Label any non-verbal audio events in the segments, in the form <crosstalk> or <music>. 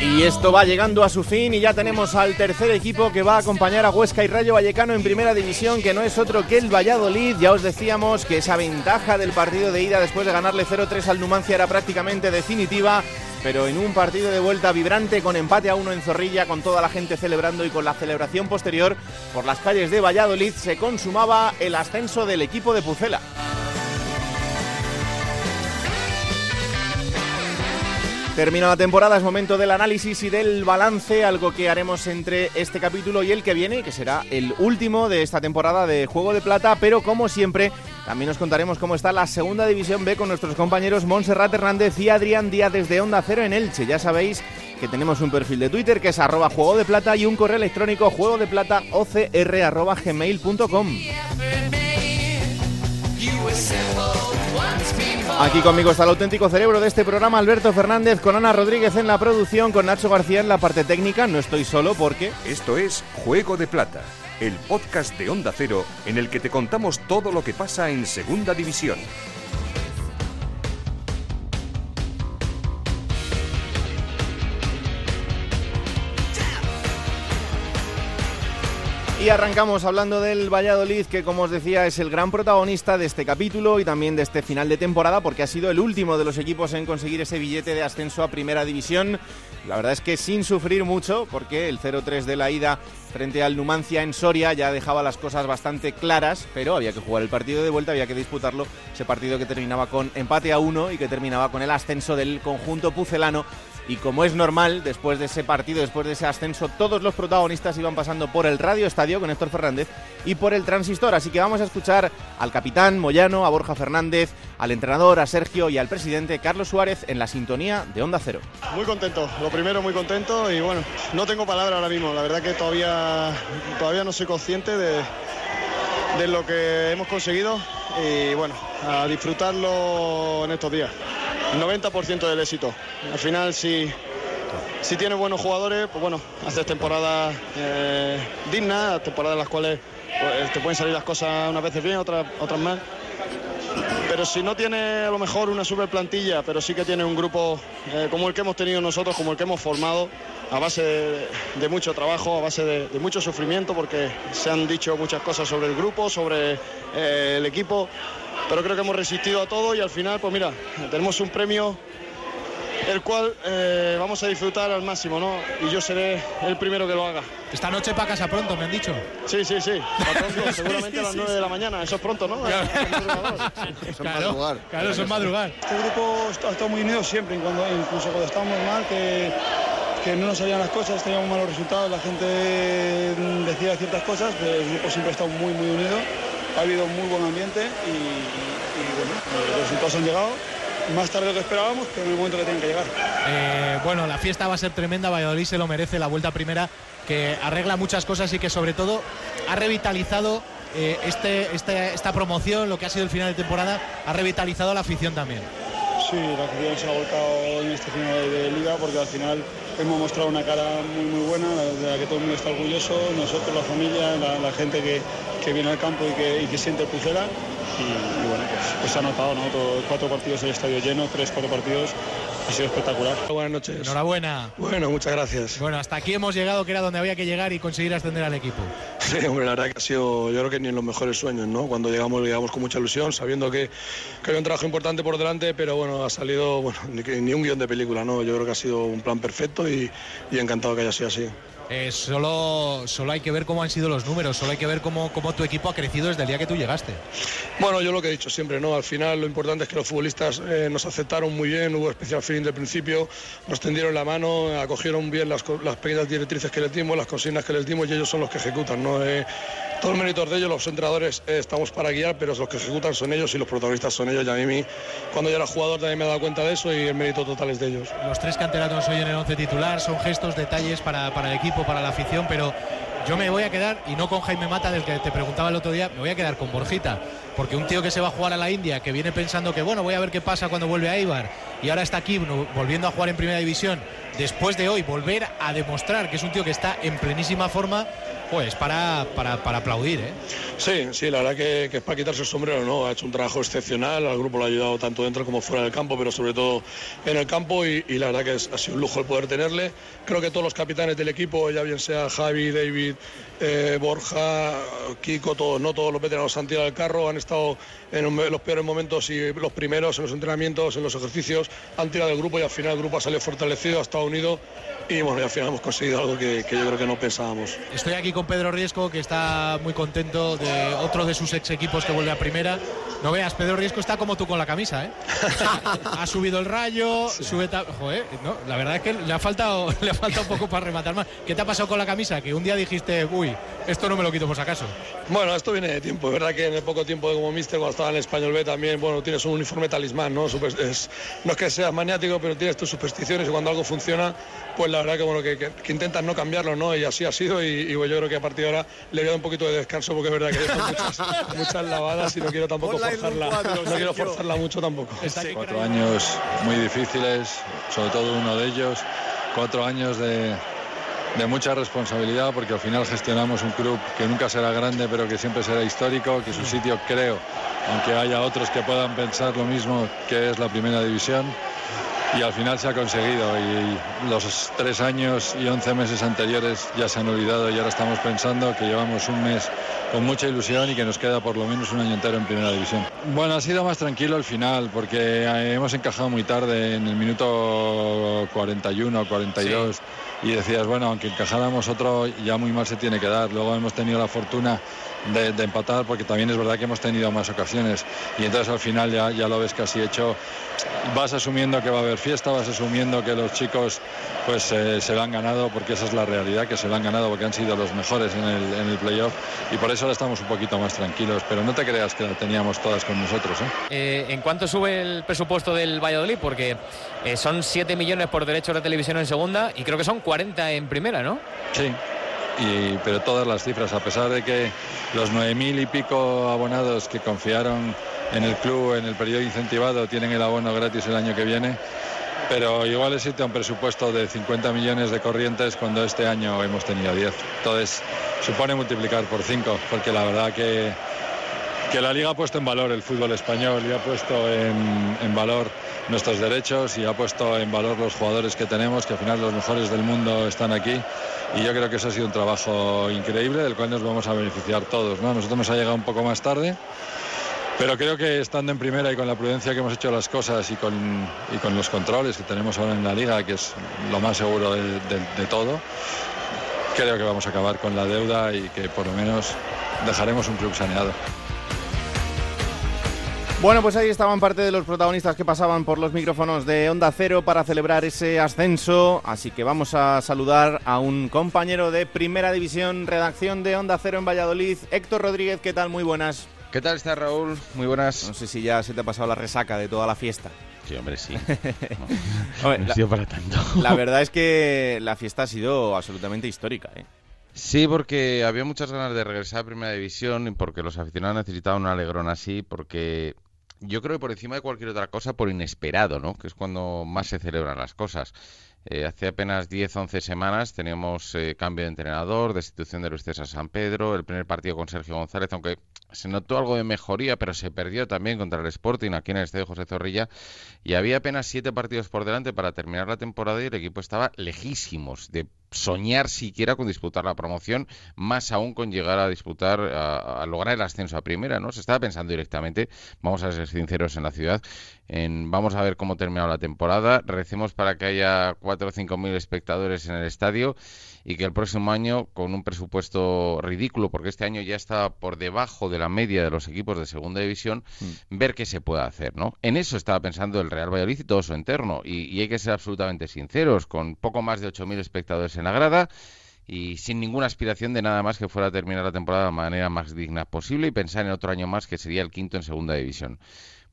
Y esto va llegando a su fin y ya tenemos al tercer equipo que va a acompañar a Huesca y Rayo Vallecano en primera división, que no es otro que el Valladolid. Ya os decíamos que esa ventaja del partido de ida después de ganarle 0-3 al Numancia era prácticamente definitiva pero en un partido de vuelta vibrante con empate a uno en Zorrilla, con toda la gente celebrando y con la celebración posterior por las calles de Valladolid, se consumaba el ascenso del equipo de Pucela. Termina la temporada, es momento del análisis y del balance, algo que haremos entre este capítulo y el que viene, que será el último de esta temporada de Juego de Plata, pero como siempre, también os contaremos cómo está la segunda división B con nuestros compañeros Montserrat Hernández y Adrián Díaz desde Onda Cero en Elche. Ya sabéis que tenemos un perfil de Twitter que es arroba juego de plata y un correo electrónico juego de. Aquí conmigo está el auténtico cerebro de este programa, Alberto Fernández, con Ana Rodríguez en la producción, con Nacho García en la parte técnica. No estoy solo porque... Esto es Juego de Plata, el podcast de Onda Cero en el que te contamos todo lo que pasa en Segunda División. Y arrancamos hablando del Valladolid, que como os decía es el gran protagonista de este capítulo y también de este final de temporada, porque ha sido el último de los equipos en conseguir ese billete de ascenso a Primera División. La verdad es que sin sufrir mucho, porque el 0-3 de la ida frente al Numancia en Soria ya dejaba las cosas bastante claras, pero había que jugar el partido de vuelta, había que disputarlo, ese partido que terminaba con empate a uno y que terminaba con el ascenso del conjunto pucelano y como es normal, después de ese partido, después de ese ascenso, todos los protagonistas iban pasando por el Radio Estadio con Héctor Fernández y por el Transistor. Así que vamos a escuchar al capitán Moyano, a Borja Fernández, al entrenador, a Sergio y al presidente Carlos Suárez en la sintonía de Onda Cero. Muy contento, lo primero muy contento y bueno, no tengo palabra ahora mismo. La verdad que todavía, todavía no soy consciente de, de lo que hemos conseguido y bueno, a disfrutarlo en estos días. 90% del éxito. Al final, si, si tienes buenos jugadores, pues bueno, haces temporadas eh, dignas, temporadas en las cuales pues, te pueden salir las cosas unas veces bien, otras, otras mal. Pero si no tiene a lo mejor una super plantilla, pero sí que tiene un grupo eh, como el que hemos tenido nosotros, como el que hemos formado, a base de, mucho trabajo, a base de, de, mucho sufrimiento, porque se han dicho muchas cosas sobre el grupo, sobre eh, el equipo, pero creo que hemos resistido a todo y al final, pues mira, tenemos un premio el cual eh, vamos a disfrutar al máximo, ¿no? Y yo seré el primero que lo haga. Esta noche para casa pronto, me han dicho. Sí, sí, sí. <laughs> Pronto, seguramente a las 9 de la mañana. Eso es pronto, ¿no? Claro, <laughs> claro, claro eso es madrugar. Este grupo ha estado muy unido siempre, cuando, incluso cuando estábamos mal, que, que no nos salían las cosas, teníamos malos resultados, la gente decía ciertas cosas, pero el grupo siempre ha estado muy, muy unido. Ha habido muy buen ambiente y, y bueno, los resultados han llegado más tarde de lo que esperábamos, pero en el momento que tienen que llegar. Eh, bueno, la fiesta va a ser tremenda, Valladolid se lo merece, la vuelta primera, que arregla muchas cosas y que sobre todo ha revitalizado eh, este, este, esta promoción, lo que ha sido el final de temporada, ha revitalizado la afición también. Sí, la afición se ha volcado en este final de liga porque al final hemos mostrado una cara muy muy buena, de la que todo el mundo está orgulloso, nosotros, la familia, la, la gente que, que, viene al campo y que, y que siente el Pucela y, y, bueno, pues, pues se ha notado, ¿no? Todo, cuatro partidos el estadio lleno, tres, cuatro partidos, ha sido espectacular. Buenas noches. Enhorabuena. Bueno, muchas gracias. Bueno, hasta aquí hemos llegado, que era donde había que llegar y conseguir ascender al equipo. <laughs> Sí, hombre, la verdad que ha sido, yo creo que ni en los mejores sueños, ¿no? Cuando llegamos, llegamos con mucha ilusión, sabiendo que, que había un trabajo importante por delante, pero bueno, ha salido, bueno, ni, ni un guion de película, ¿no? Yo creo que ha sido un plan perfecto y, y encantado que haya sido así. Eh, solo, solo hay que ver cómo han sido los números, solo hay que ver cómo, cómo, tu equipo ha crecido desde el día que tú llegaste. Bueno, yo lo que he dicho siempre, ¿no? Al final lo importante es que los futbolistas eh, nos aceptaron muy bien, hubo especial feeling del principio, nos tendieron la mano, acogieron bien las, las pequeñas directrices que les dimos, las consignas que les dimos y ellos son los que ejecutan, ¿no? Eh, méritos de ellos, los entrenadores eh, estamos para guiar, pero los que ejecutan son ellos y los protagonistas son ellos. Y a mí, cuando yo era jugador, también me he dado cuenta de eso y el mérito total es de ellos. Los tres canteranos hoy en el once titular son gestos, detalles para, para el equipo, para la afición, pero yo me voy a quedar, y no con Jaime Mata, del que te preguntaba el otro día, me voy a quedar con Borjita. Porque un tío que se va a jugar a la India, que viene pensando que, bueno, voy a ver qué pasa cuando vuelve a Ibar, y ahora está aquí volviendo a jugar en primera división, después de hoy volver a demostrar que es un tío que está en plenísima forma, pues para, para, aplaudir. ¿eh? Sí, sí, la verdad que, es para quitarse el sombrero, ¿no? Ha hecho un trabajo excepcional, al grupo lo ha ayudado tanto dentro como fuera del campo, pero sobre todo en el campo y, la verdad que ha sido un lujo el poder tenerle. Creo que todos los capitanes del equipo, ya bien sea Javi, David, eh, Borja, Kiko, todos, no todos los veteranos han tirado el carro, han estado en los peores momentos y los primeros en los entrenamientos, en los ejercicios, han tirado el grupo y al final el grupo ha salido fortalecido, ha estado unido y bueno, al final hemos conseguido algo que, yo creo que no pensábamos. Estoy aquí con Pedro Riesco, que está muy contento de otro de sus ex equipos que vuelve a primera. No veas, Pedro Riesco está como tú con la camisa, ¿eh? ha subido el rayo, sube... Joder, no, la verdad es que le ha, faltado, <laughs> le ha faltado un poco para rematar más. ¿Qué te ha pasado con la camisa? Que un día dijiste, uy, esto no me lo quito por si acaso. Bueno, esto viene de tiempo. Es verdad que en el poco tiempo como mister, cuando estaba en el Español B también, bueno, tienes un uniforme talismán, ¿no? Es, no es que seas maniático, pero tienes tus supersticiones y cuando algo funciona, pues la verdad que bueno que, que, intentas no cambiarlo, ¿no? Y así ha sido y, yo creo que a partir de ahora le voy a dar un poquito de descanso porque es verdad que hay muchas, <laughs> muchas lavadas y no quiero tampoco forzarla, no quiero forzarla mucho tampoco. Cuatro años muy difíciles, sobre todo uno de ellos, cuatro años de, de mucha responsabilidad porque al final gestionamos un club que nunca será grande pero que siempre será histórico, que su sitio creo, aunque haya otros que puedan pensar lo mismo que es la primera división y al final se ha conseguido y los tres años y once meses anteriores ya se han olvidado y ahora estamos pensando que llevamos un mes con mucha ilusión y que nos queda por lo menos un año entero en primera división. Bueno, ha sido más tranquilo el final porque hemos encajado muy tarde en el minuto 41 o 42 y decías, bueno, aunque encajáramos otro ya muy mal se tiene que dar. Luego hemos tenido la fortuna de, empatar porque también es verdad que hemos tenido más ocasiones y entonces al final ya, ya lo ves casi hecho vas asumiendo que va a haber fiesta vas asumiendo que los chicos pues eh, se lo han ganado porque esa es la realidad que se lo han ganado porque han sido los mejores en el, en el playoff y por eso ahora estamos un poquito más tranquilos pero no te creas que la teníamos todas con nosotros ¿eh? Eh, ¿en cuánto sube el presupuesto del Valladolid? porque son 7 millones por derechos de televisión en segunda y creo que son 40 en primera ¿no? sí pero todas las cifras, a pesar de que los 9.000 y pico abonados que confiaron en el club, en el periodo incentivado, tienen el abono gratis el año que viene, pero igual existe un presupuesto de 50 millones de corrientes cuando este año hemos tenido 10. Entonces, supone multiplicar por 5, porque la verdad que, que la Liga ha puesto en valor el fútbol español y ha puesto en valor nuestros derechos y ha puesto en valor los jugadores que tenemos, que al final los mejores del mundo están aquí y yo creo que eso ha sido un trabajo increíble del cual nos vamos a beneficiar todos. ¿no? Nosotros nos ha llegado un poco más tarde, pero creo que estando en primera y con la prudencia que hemos hecho las cosas y con, y con los controles que tenemos ahora en la liga, que es lo más seguro de, de todo, creo que vamos a acabar con la deuda y que por lo menos dejaremos un club saneado. Bueno, pues ahí estaban parte de los protagonistas que pasaban por los micrófonos de Onda Cero para celebrar ese ascenso. Así que vamos a saludar a un compañero de Primera División, redacción de Onda Cero en Valladolid, Héctor Rodríguez. ¿Qué tal? Muy buenas. ¿Qué tal está Raúl? Muy buenas. No sé si ya se te ha pasado la resaca de toda la fiesta. Sí, hombre, sí. <laughs> la, sido para tanto. la verdad <laughs> es que la fiesta ha sido absolutamente histórica. ¿eh? Sí, porque había muchas ganas de regresar a Primera División y porque los aficionados necesitaban un alegrón así, porque yo creo que por encima de cualquier otra cosa, por inesperado, ¿no? Que es cuando más se celebran las cosas. Eh, hace apenas 10-11 semanas teníamos eh, cambio de entrenador, destitución de Luis César San Pedro, el primer partido con Sergio González, aunque se notó algo de mejoría, pero se perdió también contra el Sporting aquí en el estadio José Zorrilla. Y había apenas siete partidos por delante para terminar la temporada y el equipo estaba lejísimos de soñar siquiera con disputar la promoción, más aún con llegar a disputar, a, lograr el ascenso a primera, ¿no? Se estaba pensando directamente, vamos a ser sinceros en la ciudad, en vamos a ver cómo termina la temporada, recemos para que haya cuatro o cinco mil espectadores en el estadio y que el próximo año, con un presupuesto ridículo, porque este año ya está por debajo de la media de los equipos de segunda división, mm. ver qué se puede hacer, ¿no? En eso estaba pensando el Real Valladolid y todo su entorno, y, y hay que ser absolutamente sinceros, con poco más de 8.000 espectadores en la grada, y sin ninguna aspiración de nada más que fuera a terminar la temporada de la manera más digna posible y pensar en otro año más que sería el quinto en segunda división.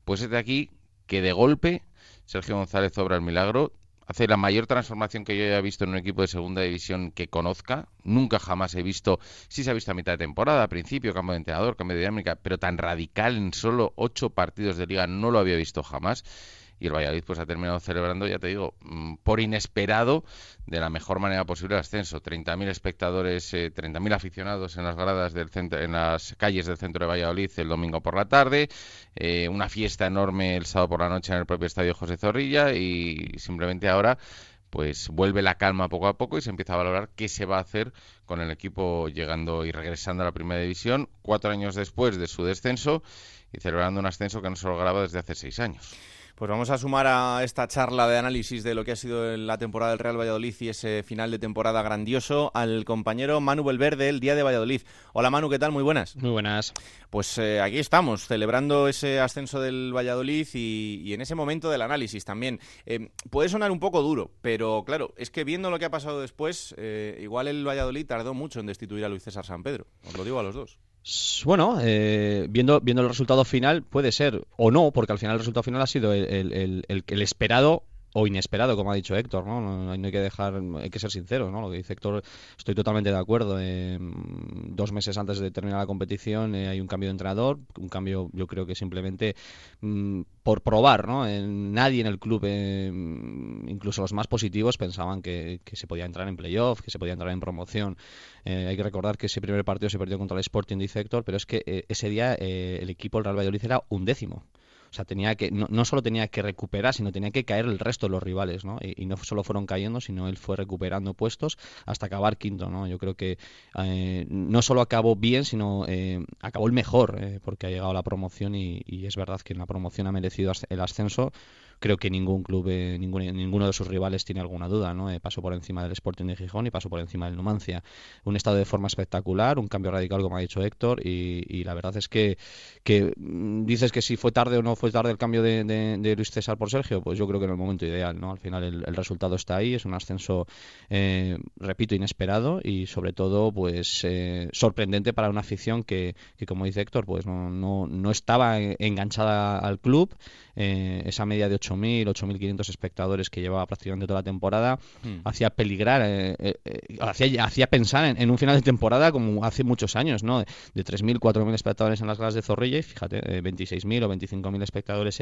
Pues es de aquí que de golpe Sergio González obra el milagro, hace la mayor transformación que yo haya visto en un equipo de segunda división que conozca. Nunca jamás he visto, sí se ha visto a mitad de temporada, a principio, cambio de entrenador, cambio de dinámica, pero tan radical en solo ocho partidos de liga no lo había visto jamás y el Valladolid pues ha terminado celebrando, ya te digo, mm, por inesperado, de la mejor manera posible el ascenso. 30.000 espectadores, 30.000 eh, aficionados en las gradas del centro, en las calles del centro de Valladolid el domingo por la tarde, eh, una fiesta enorme el sábado por la noche en el propio estadio José Zorrilla y simplemente ahora pues vuelve la calma poco a poco y se empieza a valorar qué se va a hacer con el equipo llegando y regresando a la primera división cuatro años después de su descenso y celebrando un ascenso que no se lograba desde hace seis años. Pues vamos a sumar a esta charla de análisis de lo que ha sido la temporada del Real Valladolid y ese final de temporada grandioso al compañero Manu Belverde, el día de Valladolid. Hola Manu, ¿qué tal? Muy buenas. Muy buenas. Pues eh, aquí estamos, celebrando ese ascenso del Valladolid y, en ese momento del análisis también. Eh, puede sonar un poco duro, pero claro, es que viendo lo que ha pasado después, eh, igual el Valladolid tardó mucho en destituir a Luis César San Pedro. Os lo digo a los dos. Bueno, eh, viendo, viendo el resultado final, puede ser o no, porque al final el resultado final ha sido el, el, el esperado o inesperado, como ha dicho Héctor, ¿no? No, hay que dejar, hay que ser sincero, ¿no? Lo que dice Héctor, estoy totalmente de acuerdo. Eh, dos meses antes de terminar la competición eh, hay un cambio de entrenador, un cambio, yo creo que simplemente mm, por probar, ¿no? nadie en el club, eh, incluso los más positivos, pensaban que, se podía entrar en playoff, que se podía entrar en promoción. hay que recordar que ese primer partido se perdió contra el Sporting, dice Héctor, pero es que ese día el equipo, el Real Valladolid, era un décimo. O sea, tenía que, no, no, solo tenía que recuperar, sino tenía que caer el resto de los rivales, ¿no? Y, no solo fueron cayendo, sino él fue recuperando puestos hasta acabar quinto, ¿no? Yo creo que eh, no solo acabó bien, sino eh, acabó el mejor, eh, porque ha llegado a la promoción y, y, es verdad que en la promoción ha merecido el ascenso creo que ningún club, eh, ninguno de sus rivales tiene alguna duda. ¿no? Eh, pasó por encima del Sporting de Gijón y pasó por encima del Numancia. Un estado de forma espectacular, un cambio radical, como ha dicho Héctor, y, la verdad es que, que, mm, dices que si fue tarde o no fue tarde el cambio de, Luis César por Sergio, pues yo creo que en el momento ideal. ¿no? Al final el, resultado está ahí, es un ascenso, eh, repito, inesperado y sobre todo pues sorprendente para una afición que, que, como dice Héctor, pues no, no, no estaba enganchada al club. esa media de 8 8.000, 8.500 espectadores que llevaba prácticamente toda la temporada, hmm. hacía peligrar, eh, eh, eh, hacía, hacía, pensar en, un final de temporada como hace muchos años, ¿no? De, 3.000, 4.000 espectadores en las gradas de Zorrilla y fíjate, 26.000 o 25.000 espectadores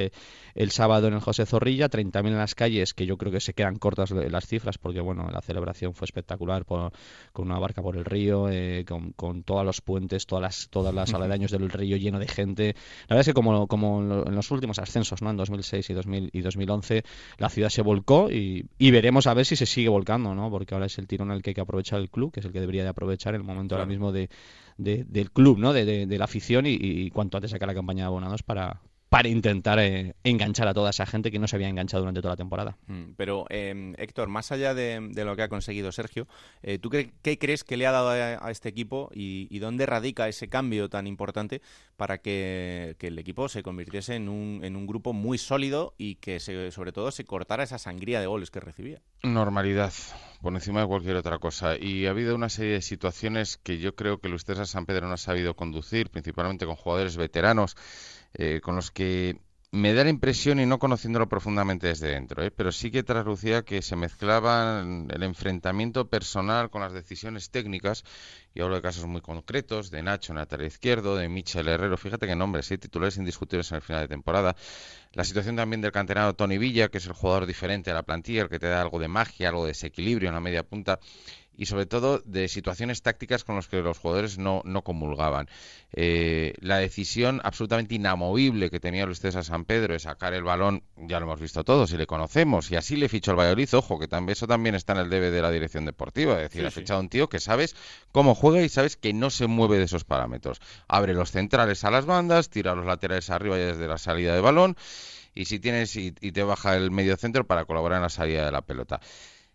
el sábado en el José Zorrilla, 30.000 en las calles, que yo creo que se quedan cortas las cifras porque, bueno, la celebración fue espectacular con una barca por el río, con, con, todos los puentes, todas las, todas las <laughs> aledaños del río lleno de gente. La verdad es que como, como en los últimos ascensos, ¿no? En 2006 y 2000 y 2011 la ciudad se volcó y, veremos a ver si se sigue volcando, ¿no? Porque ahora es el tirón al que hay que aprovechar el club, que es el que debería de aprovechar el momento ahora mismo de, del club, ¿no? De, la afición y, y, cuanto antes sacar la campaña de abonados para, para intentar eh, enganchar a toda esa gente que no se había enganchado durante toda la temporada. Mm, pero, eh, Héctor, más allá de, lo que ha conseguido Sergio, eh, ¿tú qué, crees que le ha dado a, este equipo y, dónde radica ese cambio tan importante para que, el equipo se convirtiese en un, en un grupo muy sólido y que sobre todo se cortara esa sangría de goles que recibía? Normalidad, por encima de cualquier otra cosa. Y ha habido una serie de situaciones que yo creo que Luis César San Pedro no ha sabido conducir, principalmente con jugadores veteranos eh, con los que me da la impresión, y no conociéndolo profundamente desde dentro, ¿eh? pero sí que traslucía que se mezclaban el enfrentamiento personal con las decisiones técnicas, y hablo de casos muy concretos, de Nacho lateral izquierdo, de Michel Herrero, fíjate que nombres, ¿eh? titulares indiscutibles en el final de temporada. La situación también del canterano Tony Villa, que es el jugador diferente a la plantilla, el que te da algo de magia, algo de desequilibrio en la media punta y sobre todo de situaciones tácticas con las que los jugadores no, no comulgaban. Eh, la decisión absolutamente inamovible que tenía Luis César San Pedro de sacar el balón, ya lo hemos visto todos y le conocemos, y así le fichó el Valladolid, ojo, que también eso también está en el debe de la dirección deportiva, es decir, ha fichado un tío que sabes cómo juega y sabes que no se mueve de esos parámetros. Abre los centrales a las bandas, tira los laterales arriba desde la salida de balón, y si tienes y te baja el medio centro para colaborar en la salida de la pelota.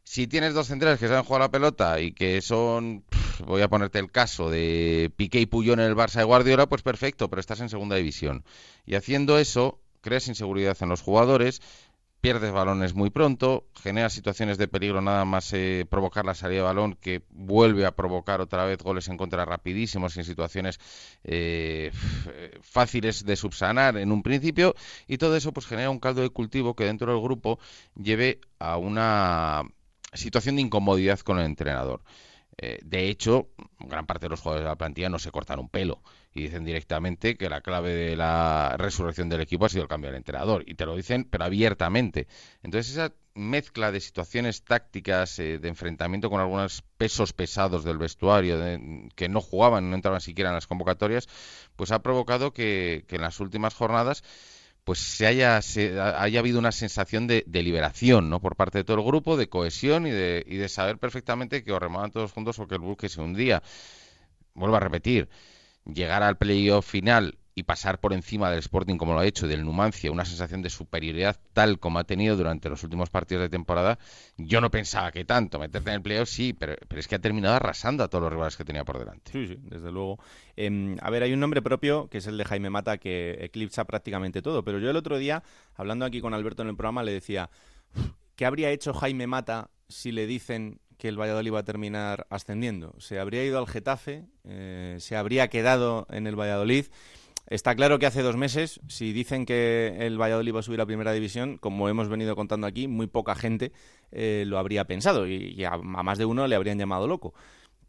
Si tienes dos centrales que saben jugar la pelota y que son, voy a ponerte el caso de Piqué y Puyol en el Barça de Guardiola, pues perfecto, pero estás en segunda división. Y haciendo eso, creas inseguridad en los jugadores, pierdes balones muy pronto, genera situaciones de peligro nada más eh, provocar la salida de balón que vuelve a provocar otra vez goles en contra rapidísimos en situaciones eh, fáciles de subsanar en un principio y todo eso pues genera un caldo de cultivo que dentro del grupo lleve a una situación de incomodidad con el entrenador. Eh, de hecho, gran parte de los jugadores de la plantilla no se cortan un pelo y dicen directamente que la clave de la resurrección del equipo ha sido el cambio del entrenador. Y te lo dicen, pero abiertamente. Entonces, esa mezcla de situaciones tácticas, eh, de enfrentamiento con algunos pesos pesados del vestuario, que no jugaban, no entraban siquiera en las convocatorias, pues ha provocado que, en las últimas jornadas pues se haya, haya habido una sensación de, liberación ¿no? por parte de todo el grupo, de cohesión y de, y de saber perfectamente que os remaban todos juntos o que el buque se hundía. Vuelvo a repetir, llegar al playoff final y pasar por encima del Sporting como lo ha hecho, del Numancia, una sensación de superioridad tal como ha tenido durante los últimos partidos de temporada, yo no pensaba que tanto. Meterte en el playoff sí, pero, es que ha terminado arrasando a todos los rivales que tenía por delante. Sí, sí, desde luego. Em, a ver, hay un nombre propio que es el de Jaime Mata que eclipsa prácticamente todo, pero yo el otro día, hablando aquí con Alberto en el programa, le decía, ¿qué habría hecho Jaime Mata si le dicen que el Valladolid va a terminar ascendiendo. Se habría ido al Getafe, eh, se habría quedado en el Valladolid. Está claro que hace dos meses, si dicen que el Valladolid va a subir a primera división, como hemos venido contando aquí, muy poca gente eh, lo habría pensado y, a, más de uno le habrían llamado loco.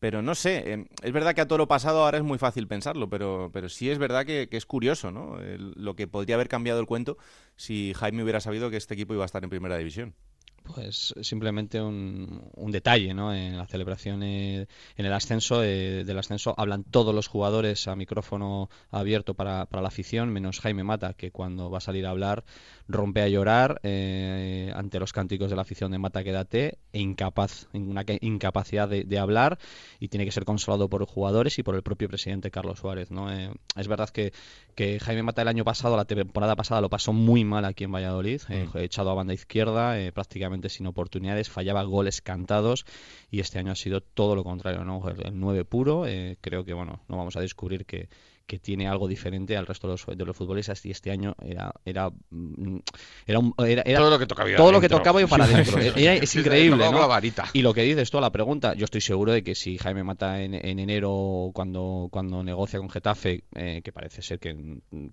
Pero no sé, eh, es verdad que a todo lo pasado ahora es muy fácil pensarlo, pero, pero sí es verdad que, es curioso, ¿no? lo que podría haber cambiado el cuento si Jaime hubiera sabido que este equipo iba a estar en primera división. Pues simplemente un, detalle, ¿no? En la celebración, en el ascenso, eh, del ascenso, hablan todos los jugadores a micrófono abierto para, para, la afición, menos Jaime Mata, que cuando va a salir a hablar rompe a llorar eh, ante los cánticos de la afición de Mata Quédate e incapaz, una incapacidad de, hablar y tiene que ser consolado por los jugadores y por el propio presidente Carlos Suárez, ¿no? Eh, es verdad que, que Jaime Mata el año pasado, la temporada pasada, lo pasó muy mal aquí en Valladolid, mm. echado a banda izquierda, prácticamente sin oportunidades, fallaba goles cantados y este año ha sido todo lo contrario. El 9 puro, eh, creo que, bueno, no vamos a descubrir que, que tiene algo diferente al resto de los, de los futbolistas y este año era era mm, era, era, todo lo que tocaba todo lo que tocaba para adentro. es increíble ¿no? y lo que dices tú a la pregunta yo estoy seguro de que si Jaime Mata en, enero cuando cuando negocia con Getafe eh, que parece ser que,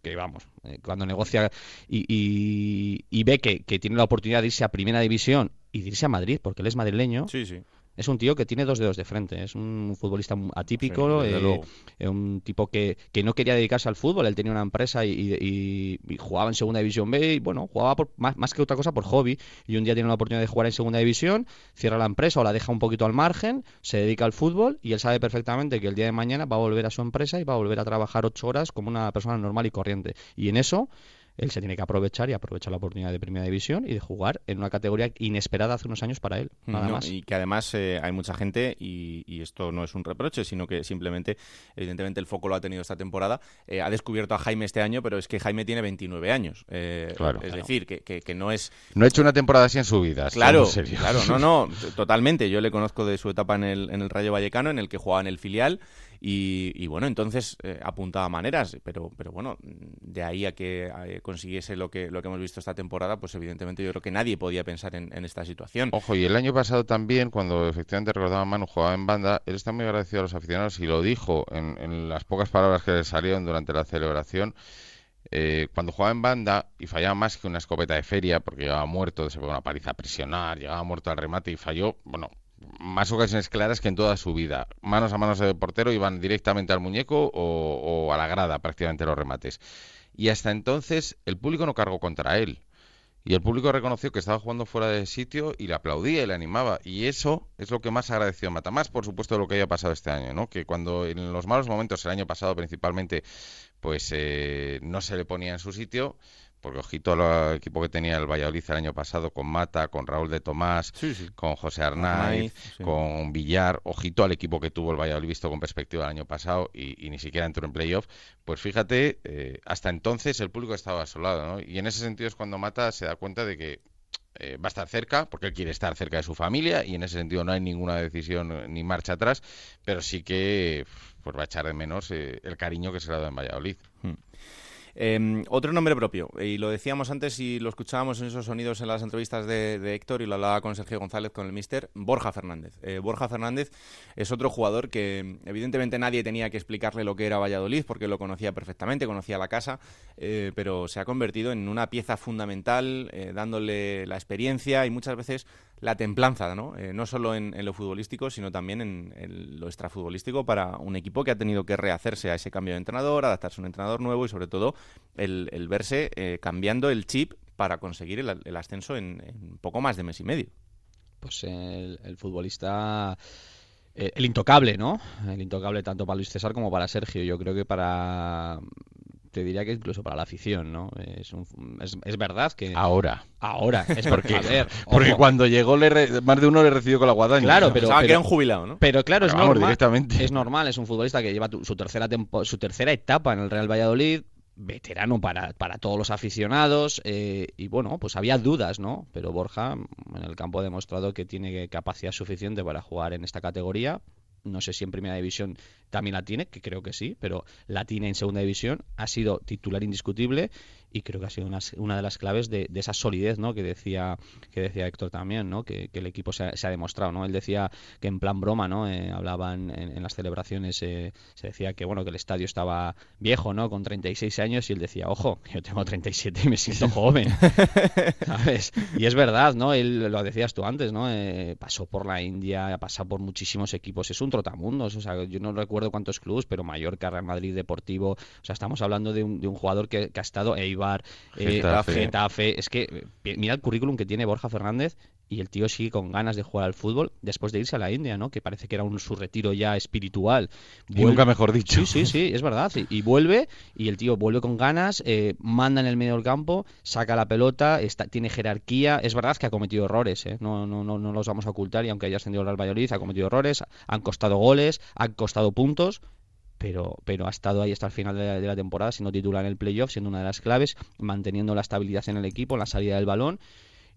que vamos eh, cuando negocia y, y, y ve que, que tiene la oportunidad de irse a primera división y de irse a Madrid porque él es madrileño sí sí es un tío que tiene dos dedos de frente. Es un futbolista atípico, eh, eh, un tipo que, que, no quería dedicarse al fútbol. Él tenía una empresa y, jugaba en Segunda División B. Y bueno, jugaba por, más, más, que otra cosa por hobby. Y un día tiene la oportunidad de jugar en Segunda División, cierra la empresa o la deja un poquito al margen, se dedica al fútbol y él sabe perfectamente que el día de mañana va a volver a su empresa y va a volver a trabajar ocho horas como una persona normal y corriente. Y en eso él se tiene que aprovechar y aprovechar la oportunidad de primera división y de jugar en una categoría inesperada hace unos años para él, nada más. Y que además eh, hay mucha gente, y, esto no es un reproche, sino que simplemente, evidentemente, el foco lo ha tenido esta temporada. Eh, ha descubierto a Jaime este año, pero es que Jaime tiene 29 años. Eh, claro, es decir, que, que, no es. No ha hecho una temporada así en su vida. Claro, claro, no, <laughs> no, totalmente. Yo le conozco de su etapa en el, en el Rayo Vallecano, en el que jugaba en el filial. Y, bueno, entonces eh, apuntaba maneras, pero, pero bueno, de ahí a que consiguiese lo que, lo que hemos visto esta temporada, pues evidentemente yo creo que nadie podía pensar en, esta situación. Ojo, y el año pasado también, cuando efectivamente recordaba Manu jugaba en banda, él está muy agradecido a los aficionados y lo dijo en, las pocas palabras que le salieron durante la celebración. Eh, cuando jugaba en banda y fallaba más que una escopeta de feria, porque llegaba muerto, se fue una paliza a presionar, llegaba muerto al remate y falló, bueno, más ocasiones claras que en toda su vida. Manos a manos de portero iban directamente al muñeco o, a la grada prácticamente los remates. Y hasta entonces el público no cargó contra él. Y el público reconoció que estaba jugando fuera de sitio y le aplaudía y le animaba. Y eso es lo que más agradeció Mata. Más, por supuesto, de lo que haya pasado este año, ¿no? Que cuando en los malos momentos, el año pasado principalmente, pues eh, no se le ponía en su sitio, porque ojito al equipo que tenía el Valladolid el año pasado con Mata, con Raúl de Tomás, con José Arnaiz, con Villar, ojito al equipo que tuvo el Valladolid visto con perspectiva el año pasado y, ni siquiera entró en playoff, pues fíjate, eh, hasta entonces el público estaba asolado, ¿no? Y en ese sentido es cuando Mata se da cuenta de que eh, va a estar cerca, porque él quiere estar cerca de su familia y en ese sentido no hay ninguna decisión ni marcha atrás, pero sí que pues va a echar de menos eh, el cariño que se le ha dado en Valladolid. Hmm. Em, otro nombre propio, y lo decíamos antes y lo escuchábamos en esos sonidos en las entrevistas de, Héctor y lo hablaba con Sergio González, con el mister, Borja Fernández. Eh, Borja Fernández es otro jugador que evidentemente nadie tenía que explicarle lo que era Valladolid porque lo conocía perfectamente, conocía la casa, eh, pero se ha convertido en una pieza fundamental, eh, dándole la experiencia y muchas veces la templanza, ¿no? no solo en, lo futbolístico, sino también en, lo extrafutbolístico para un equipo que ha tenido que rehacerse a ese cambio de entrenador, adaptarse a un entrenador nuevo y sobre todo el, verse eh, cambiando el chip para conseguir el, ascenso en, poco más de mes y medio. Pues el, futbolista eh, el intocable, ¿no? El intocable tanto para Luis César como para Sergio. Yo creo que para te diría que incluso para la afición, ¿no? Es, es, verdad que... Ahora. Ahora. Es porque, porque cuando llegó le más de uno le recibió con la guadaña. Claro, pero... que era un jubilado, ¿no? Pero claro, es normal. Directamente. Es normal, es un futbolista que lleva su, tercera su tercera etapa en el Real Valladolid, veterano para, para todos los aficionados eh, y bueno, pues había dudas, ¿no? Pero Borja en el campo ha demostrado que tiene capacidad suficiente para jugar en esta categoría. No sé si en primera división también la tiene, que creo que sí, pero la tiene en segunda división. Ha sido titular indiscutible y creo que ha sido una, una de las claves de, esa solidez ¿no? que decía que decía Héctor también ¿no? que, el equipo se ha, demostrado ¿no? él decía que en plan broma ¿no? Eh, hablaban en, las celebraciones eh, se decía que bueno que el estadio estaba viejo ¿no? con 36 años y él decía ojo yo tengo 37 y me siento joven <laughs> ¿sabes? y es verdad ¿no? él lo decías tú antes ¿no? Eh, pasó por la India ha pasado por muchísimos equipos es un trotamundos o sea yo no recuerdo cuántos clubes pero Mallorca Real Madrid Deportivo o sea estamos hablando de un, de un jugador que, que ha estado Eibar, eh, Getafe. Es que eh, mira el currículum que tiene Borja Fernández y el tío sigue con ganas de jugar al fútbol después de irse a la India, ¿no? Que parece que era un su retiro ya espiritual. Y nunca mejor dicho. Sí, sí, sí, es verdad. Y, vuelve y el tío vuelve con ganas, eh, manda en el medio del campo, saca la pelota, está, tiene jerarquía. Es verdad que ha cometido errores, ¿eh? no, no, no, no los vamos a ocultar y aunque haya ascendido el Real Valladolid, ha cometido errores, han costado goles, han costado puntos, pero, pero ha estado ahí hasta el final de la, temporada, siendo titular en el playoff, siendo una de las claves, manteniendo la estabilidad en el equipo, en la salida del balón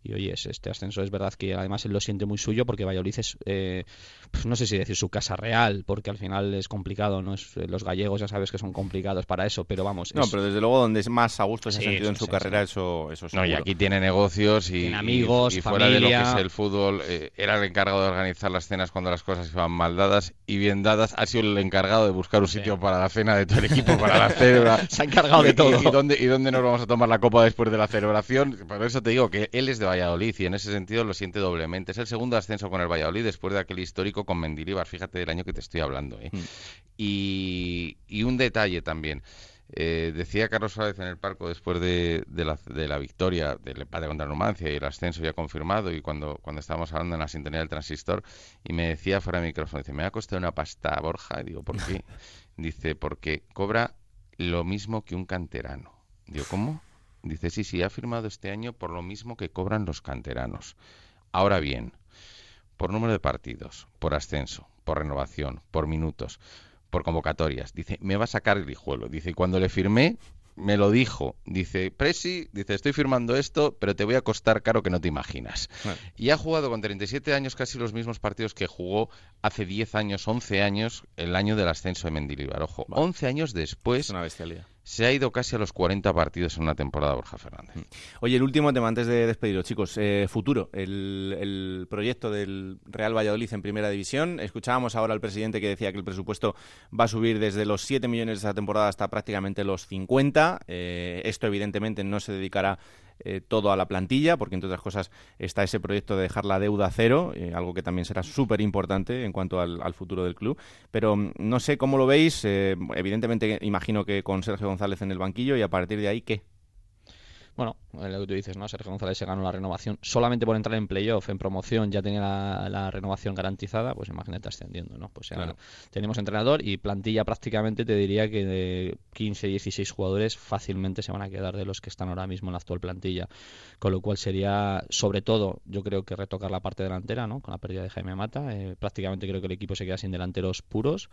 y oye, este ascenso es verdad que además él lo siente muy suyo porque Valladolid es, eh, pues no sé si decir su casa real, porque al final es complicado, ¿no? Es, los gallegos ya sabes que son complicados para eso, pero vamos. No, pero desde luego donde es más a gusto se ha sentido en su carrera, eso, eso No, y aquí tiene negocios y, amigos, y, fuera de lo que es el fútbol, eh, era el encargado de organizar las cenas cuando las cosas iban mal dadas y bien dadas, ha sido el encargado de buscar un sitio para la cena de todo el equipo, para la celebración. <laughs> se ha encargado de todo. Y, dónde, ¿Y dónde nos vamos a tomar la copa después de la celebración? Por eso te digo que él es de Valladolid y en ese sentido lo siente doblemente. Es el segundo ascenso con el Valladolid después de aquel histórico con Mendilibar. Fíjate del año que te estoy hablando. ¿eh? Mm. Y, un detalle también. Eh, decía Carlos Suárez en el parco después de, la, de, la, victoria del empate contra Numancia y el ascenso ya confirmado y cuando, cuando estábamos hablando en la sintonía del transistor y me decía fuera de micrófono, dice, me ha costado una pasta Borja. Y digo, ¿por qué? <laughs> dice, porque cobra lo mismo que un canterano. Digo, ¿cómo? Dice, sí, sí, ha firmado este año por lo mismo que cobran los canteranos. Ahora bien, por número de partidos, por ascenso, por renovación, por minutos, por convocatorias. Dice, me va a sacar el hijuelo. Dice, cuando le firmé, me lo dijo. Dice, Presi, dice, estoy firmando esto, pero te voy a costar caro que no te imaginas. Y ha jugado con 37 años casi los mismos partidos que jugó hace 10 años, 11 años, el año del ascenso de Mendilibar. Ojo, 11 años después. Es una bestialidad se ha ido casi a los 40 partidos en una temporada Borja Fernández. Mm. Oye, el último tema antes de despediros, chicos. Eh, futuro, el, proyecto del Real Valladolid en primera división. Escuchábamos ahora al presidente que decía que el presupuesto va a subir desde los 7 millones de esta temporada hasta prácticamente los 50. Eh, esto, evidentemente, no se dedicará eh, todo a la plantilla, porque entre otras cosas está ese proyecto de dejar la deuda cero, eh, algo que también será súper importante en cuanto al, futuro del club. Pero mm, no sé cómo lo veis, eh, evidentemente imagino que con Sergio González en el banquillo y a partir de ahí, ¿qué? Bueno, lo que tú dices, ¿no? Sergio González se ganó la renovación solamente por entrar en playoff, en promoción, ya tenía la, renovación garantizada, pues imagínate ascendiendo, ¿no? Pues ya tenemos entrenador y plantilla prácticamente te diría que de 15, 16 jugadores fácilmente se van a quedar de los que están ahora mismo en la actual plantilla, con lo cual sería, sobre todo, yo creo que retocar la parte delantera, ¿no? Con la pérdida de Jaime Mata, eh, prácticamente creo que el equipo se queda sin delanteros puros,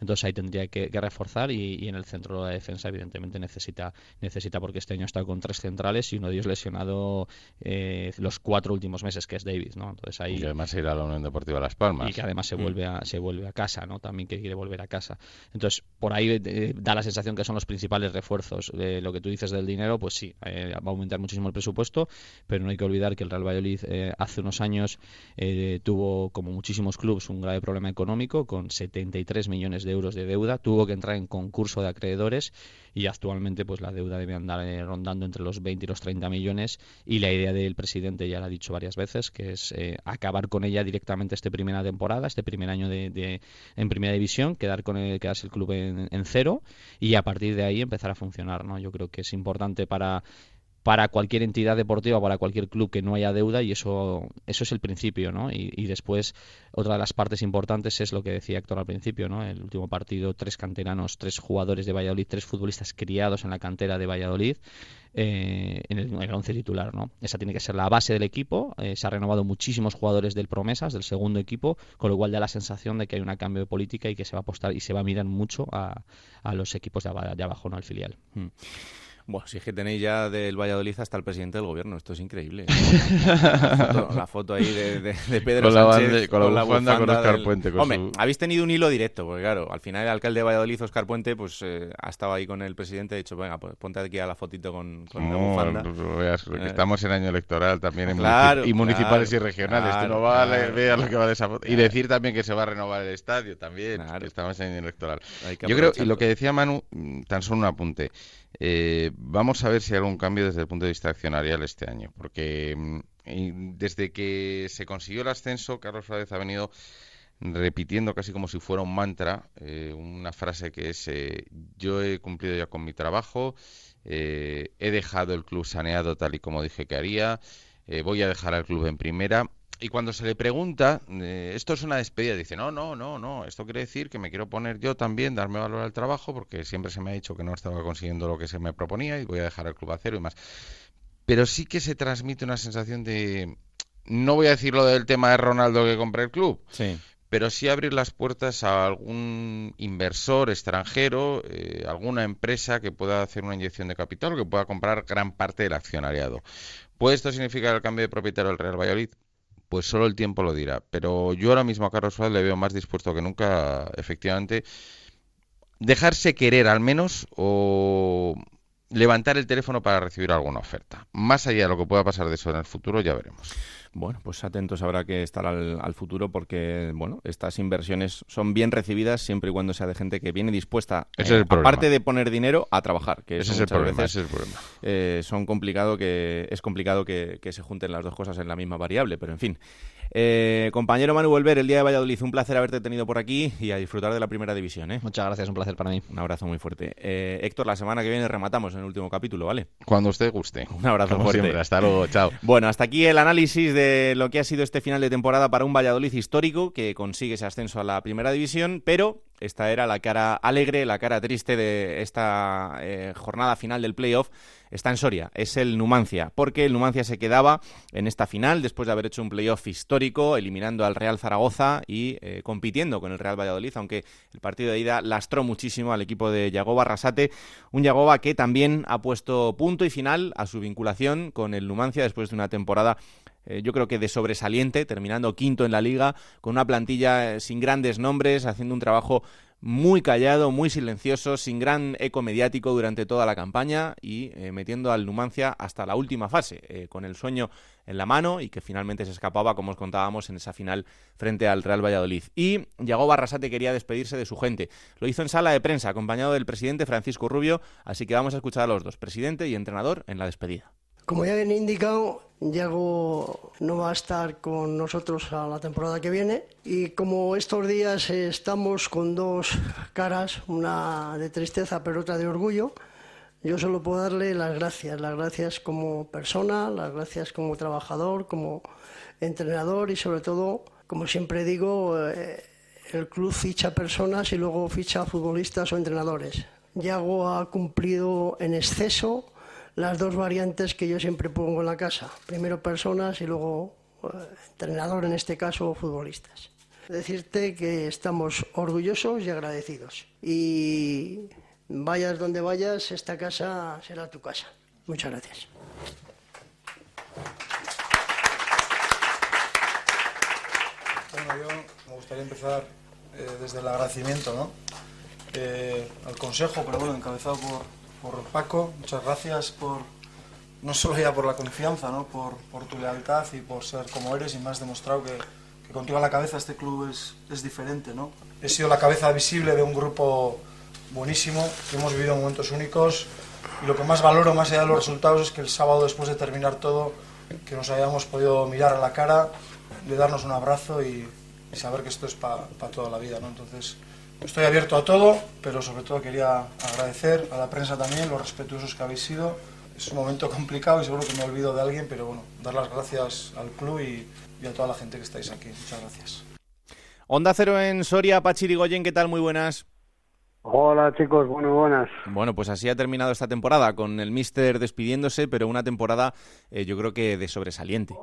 entonces ahí tendría que, reforzar y, en el centro de la defensa evidentemente necesita, necesita porque este año está con tres centros centrales y uno de ellos lesionado eh, los cuatro últimos meses, que es Davis, ¿no? Entonces ahí... Y además irá a la Unión Deportiva Las Palmas. Y que además se Mm. vuelve a, se vuelve a casa, ¿no? También que quiere volver a casa. Entonces, por ahí eh, da la sensación que son los principales refuerzos. De lo que tú dices del dinero, pues sí, eh, va a aumentar muchísimo el presupuesto, pero no hay que olvidar que el Real Valladolid eh, hace unos años eh, tuvo, como muchísimos clubes, un grave problema económico con 73 millones de euros de deuda. Tuvo que entrar en concurso de acreedores y actualmente pues la deuda debe andar eh, rondando entre los 20 y los 30 millones. Y la idea del presidente ya la ha dicho varias veces que es eh, acabar con ella directamente esta primera temporada este primer año de, en primera división quedar con el, quedarse el club en, en cero y a partir de ahí empezar a funcionar no yo creo que es importante para para cualquier entidad deportiva, para cualquier club que no haya deuda y eso, eso es el principio, ¿no? Y, y después otra de las partes importantes es lo que decía Héctor al principio, ¿no? El último partido, tres canteranos, tres jugadores de Valladolid, tres futbolistas criados en la cantera de Valladolid eh, en, el, en el once titular, ¿no? Esa tiene que ser la base del equipo. eh, se ha renovado muchísimos jugadores del Promesas, del segundo equipo, con lo cual da la sensación de que hay un cambio de política y que se va a apostar y se va a mirar mucho a, a los equipos de, de abajo, no al filial. Bueno, si es que tenéis ya del Valladolid hasta el presidente del gobierno, esto es increíble. <laughs> la, foto, la foto ahí de, de- de Pedro Con la Sánchez bande- con la bufanda con Óscar Puente, con Hombre, su- habéis tenido un hilo directo, porque claro, al final el alcalde de Valladolid, Óscar Puente, pues eh, ha estado ahí con el presidente, ha dicho, venga, pues ponte aquí a la fotito con, con la bufanda. pues, veas, que Eh, estamos en año electoral también en Claro, y municipales claro, y regionales. Tú claro, no vale, claro, veas lo que va de esa foto. Y claro. decir también que se va a renovar el estadio también, que estamos en año electoral. Yo creo, y lo que decía Manu, mm, tan solo un apunte. Eh, vamos a ver si hay algún cambio desde el punto de vista accionarial este año, porque mm, desde que se consiguió el ascenso, Carlos Flávez ha venido repitiendo casi como si fuera un mantra, eh, una frase que es eh, yo he cumplido ya con mi trabajo, eh, he dejado el club saneado tal y como dije que haría, voy a dejar al club en primera. Y cuando se le pregunta, eh, esto es una despedida, dice, no, no, no, no, esto quiere decir que me quiero poner yo también, darme valor al trabajo, porque siempre se me ha dicho que no estaba consiguiendo lo que se me proponía y voy a dejar el club a cero y más. Pero sí que se transmite una sensación de, no voy a decir lo del tema de Ronaldo que compra el club, Sí. pero sí abrir las puertas a algún inversor extranjero, eh, alguna empresa que pueda hacer una inyección de capital o que pueda comprar gran parte del accionariado. ¿Puede esto significar el cambio de propietario del Real Valladolid? Pues solo el tiempo lo dirá. Pero yo ahora mismo a Carlos Suárez le veo más dispuesto que nunca, efectivamente, dejarse querer al menos o levantar el teléfono para recibir alguna oferta. Más allá de lo que pueda pasar de eso en el futuro, ya veremos. Bueno, pues atentos habrá que estar al, al futuro porque, bueno, estas inversiones son bien recibidas siempre y cuando sea de gente que viene dispuesta, Ese es el problema. aparte de poner dinero, a trabajar. Que Ese es el problema, veces, ese es el problema. eh, son complicado que es complicado que, que se junten las dos cosas en la misma variable, pero en fin. Eh, compañero Manu Volver, el día de Valladolid, un placer haberte tenido por aquí y a disfrutar de la primera división. ¿eh? Muchas gracias, un placer para mí. Un abrazo muy fuerte. Eh, Héctor, la semana que viene rematamos en el último capítulo, ¿vale? Cuando usted guste. Un abrazo Como fuerte. siempre. Hasta luego. Chao. <laughs> Bueno, hasta aquí el análisis de lo que ha sido este final de temporada para un Valladolid histórico que consigue ese ascenso a la primera división, pero esta era la cara alegre, la cara triste de esta eh, jornada final del playoff. Está en Soria, es el Numancia, porque el Numancia se quedaba en esta final después de haber hecho un playoff histórico, eliminando al Real Zaragoza y eh, compitiendo con el Real Valladolid, aunque el partido de ida lastró muchísimo al equipo de Yagoba Arrasate, un Yagoba que también ha puesto punto y final a su vinculación con el Numancia después de una temporada eh, yo creo que de sobresaliente, terminando quinto en la liga, con una plantilla eh, sin grandes nombres, haciendo un trabajo muy callado, muy silencioso, sin gran eco mediático durante toda la campaña y eh, metiendo al Numancia hasta la última fase, con el sueño en la mano y que finalmente se escapaba, como os contábamos, en esa final frente al Real Valladolid. Y Yago Barrasate quería despedirse de su gente. Lo hizo en sala de prensa, acompañado del presidente Francisco Rubio, así que vamos a escuchar a los dos, presidente y entrenador, en la despedida. Como ya bien indicado, Yago no va a estar con nosotros a la temporada que viene y como estos días estamos con dos caras, una de tristeza pero otra de orgullo, yo solo puedo darle las gracias, las gracias como persona, las gracias como trabajador, como entrenador y sobre todo, como siempre digo, eh, el club ficha personas y luego ficha futbolistas o entrenadores. Yago ha cumplido en exceso las dos variantes que yo siempre pongo en la casa. Primero personas y luego eh, entrenador, en este caso futbolistas. Decirte que estamos orgullosos y agradecidos. Y vayas donde vayas, esta casa será tu casa. Muchas gracias. Bueno, yo me gustaría empezar eh, desde el agradecimiento ¿no? Eh, al Consejo, pero bueno, encabezado por, por Paco. Muchas gracias por, no solo ya por la confianza, ¿no? por, por tu lealtad y por ser como eres y me has demostrado que, que contigo a la cabeza este club es, es diferente. ¿no? He sido la cabeza visible de un grupo buenísimo, que hemos vivido momentos únicos y lo que más valoro, más allá de los resultados, es que el sábado después de terminar todo, que nos hayamos podido mirar a la cara, de darnos un abrazo y, y saber que esto es para toda la vida. ¿no? Entonces, estoy abierto a todo, pero sobre todo quería agradecer a la prensa también, los respetuosos que habéis sido. Es un momento complicado y seguro que me olvido de alguien, pero bueno, dar las gracias al club y, y a toda la gente que estáis aquí. Muchas gracias. Onda Cero en Soria, Pachirigoyen, ¿qué tal? Muy buenas. Hola chicos, bueno, buenas. Bueno, pues así ha terminado esta temporada, con el Mister despidiéndose, pero una temporada eh, yo creo que de sobresaliente.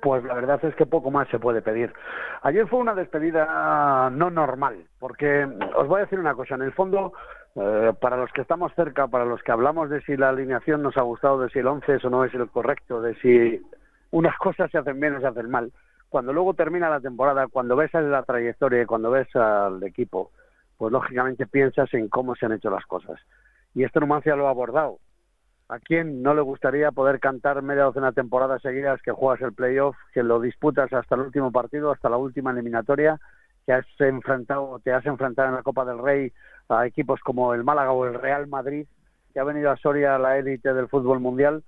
Pues la verdad es que poco más se puede pedir. Ayer fue una despedida no normal, porque os voy a decir una cosa, en el fondo, eh, para los que estamos cerca, para los que hablamos de si la alineación nos ha gustado, de si el 11 es o no es el correcto, de si unas cosas se hacen bien o se hacen mal, cuando luego termina la temporada, cuando ves la trayectoria y cuando ves al equipo, pues lógicamente piensas en cómo se han hecho las cosas. Y esto Numancia lo ha abordado. ¿A quién no le gustaría poder cantar media docena de temporadas seguidas que juegas el playoff, que lo disputas hasta el último partido, hasta la última eliminatoria, que has enfrentado, te has enfrentado en la Copa del Rey a equipos como el Málaga o el Real Madrid, que ha venido a Soria a la élite del fútbol mundial,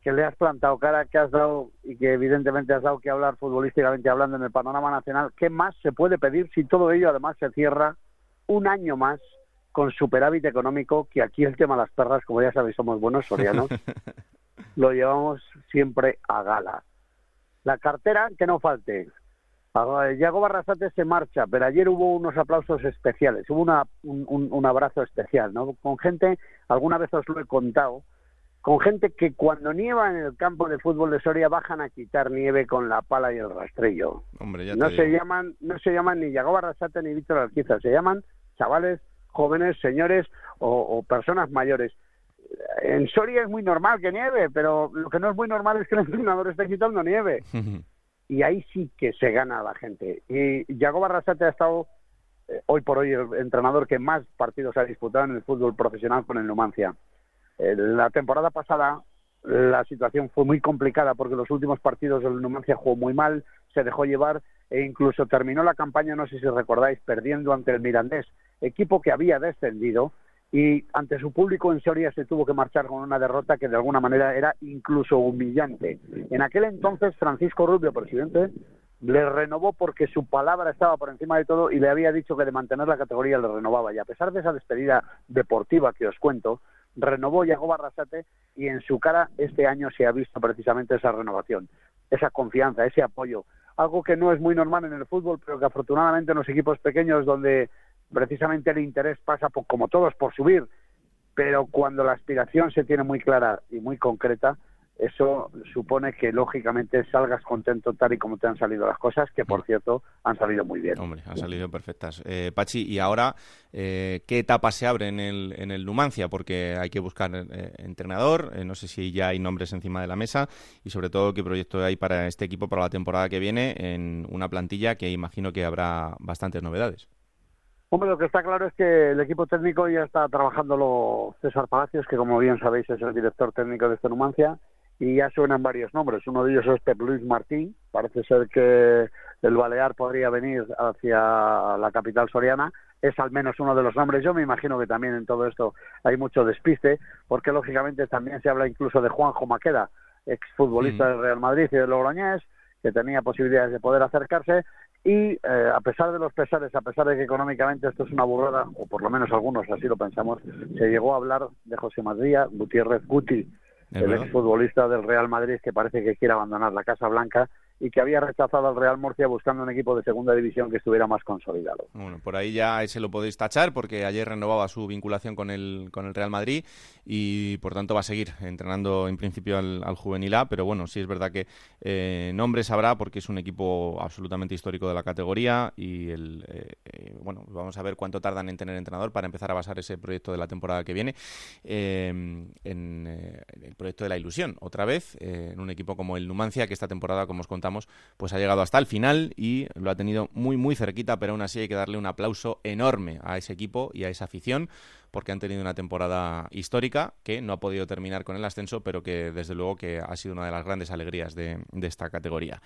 que le has plantado cara, que has dado y que evidentemente has dado que hablar futbolísticamente hablando en el panorama nacional. ¿Qué más se puede pedir si todo ello además se cierra un año más con superávit económico, que aquí el tema de las perras, como ya sabéis, somos buenos sorianos, <laughs> lo llevamos siempre a gala. La cartera, que no falte. Yago Barrasate se marcha, pero ayer hubo unos aplausos especiales, hubo una, un, un, un, abrazo especial, ¿no? Con gente, alguna vez os lo he contado, con gente que cuando nieva en el campo de fútbol de Soria bajan a quitar nieve con la pala y el rastrillo. Hombre, ya no se digo. llaman, no se llaman ni Yago Barrasate ni Víctor Alquiza, se llaman chavales jóvenes, señores o, o, personas mayores. En Soria es muy normal que nieve, pero lo que no es muy normal es que el <laughs> entrenador esté quitando nieve. <laughs> y ahí sí que se gana a la gente. Y Yago Barrasate ha estado eh, hoy por hoy el entrenador que más partidos ha disputado en el fútbol profesional con el Numancia. Eh, la temporada pasada la situación fue muy complicada porque los últimos partidos el Numancia jugó muy mal, se dejó llevar e incluso terminó la campaña, no sé si recordáis, perdiendo ante el Mirandés, equipo que había descendido y ante su público en Soria se tuvo que marchar con una derrota que de alguna manera era incluso humillante. En aquel entonces Francisco Rubio, presidente, le renovó porque su palabra estaba por encima de todo y le había dicho que de mantener la categoría le renovaba. Y a pesar de esa despedida deportiva que os cuento, renovó Yago Barrasate y en su cara este año se ha visto precisamente esa renovación, esa confianza, ese apoyo. Algo que no es muy normal en el fútbol, pero que afortunadamente en los equipos pequeños donde precisamente el interés pasa por, como todos por subir, pero cuando la aspiración se tiene muy clara y muy concreta, eso supone que lógicamente salgas contento tal y como te han salido las cosas, que por cierto han salido muy bien. Hombre, han salido perfectas. Eh, Pachi, y ahora, eh, ¿qué etapa se abre en el, en el Numancia? Porque hay que buscar eh, entrenador, no sé si ya hay nombres encima de la mesa y sobre todo qué proyecto hay para este equipo para la temporada que viene en una plantilla que imagino que habrá bastantes novedades. Hombre, lo que está claro es que el equipo técnico ya está trabajándolo César Palacios, que como bien sabéis es el director técnico de este Numancia, y ya suenan varios nombres. Uno de ellos es Pep Luis Martín. Parece ser que el Balear podría venir hacia la capital soriana. Es al menos uno de los nombres. Yo me imagino que también en todo esto hay mucho despiste, porque lógicamente también se habla incluso de Juanjo Maqueda, exfutbolista mm. del Real Madrid y del Logroñés, que tenía posibilidades de poder acercarse. Y eh, a pesar de los pesares, a pesar de que económicamente esto es una burrada, o por lo menos algunos así lo pensamos, se llegó a hablar de José Madría, Gutiérrez Guti, el exfutbolista del Real Madrid que parece que quiere abandonar la Casa Blanca y que había rechazado al Real Murcia buscando un equipo de segunda división que estuviera más consolidado. Bueno, por ahí ya se lo podéis tachar porque ayer renovaba su vinculación con el, con el Real Madrid y por tanto va a seguir entrenando en principio al, juvenil A, pero bueno, sí es verdad que eh, nombres habrá porque es un equipo absolutamente histórico de la categoría y el, eh, eh, bueno, vamos a ver cuánto tardan en tener entrenador para empezar a basar ese proyecto de la temporada que viene en, el proyecto de la ilusión, otra vez en un equipo como el Numancia que esta temporada, como os pues ha llegado hasta el final y lo ha tenido muy, muy cerquita, pero aún así hay que darle un aplauso enorme a ese equipo y a esa afición porque han tenido una temporada histórica que no ha podido terminar con el ascenso, pero que desde luego que ha sido una de las grandes alegrías de, esta categoría.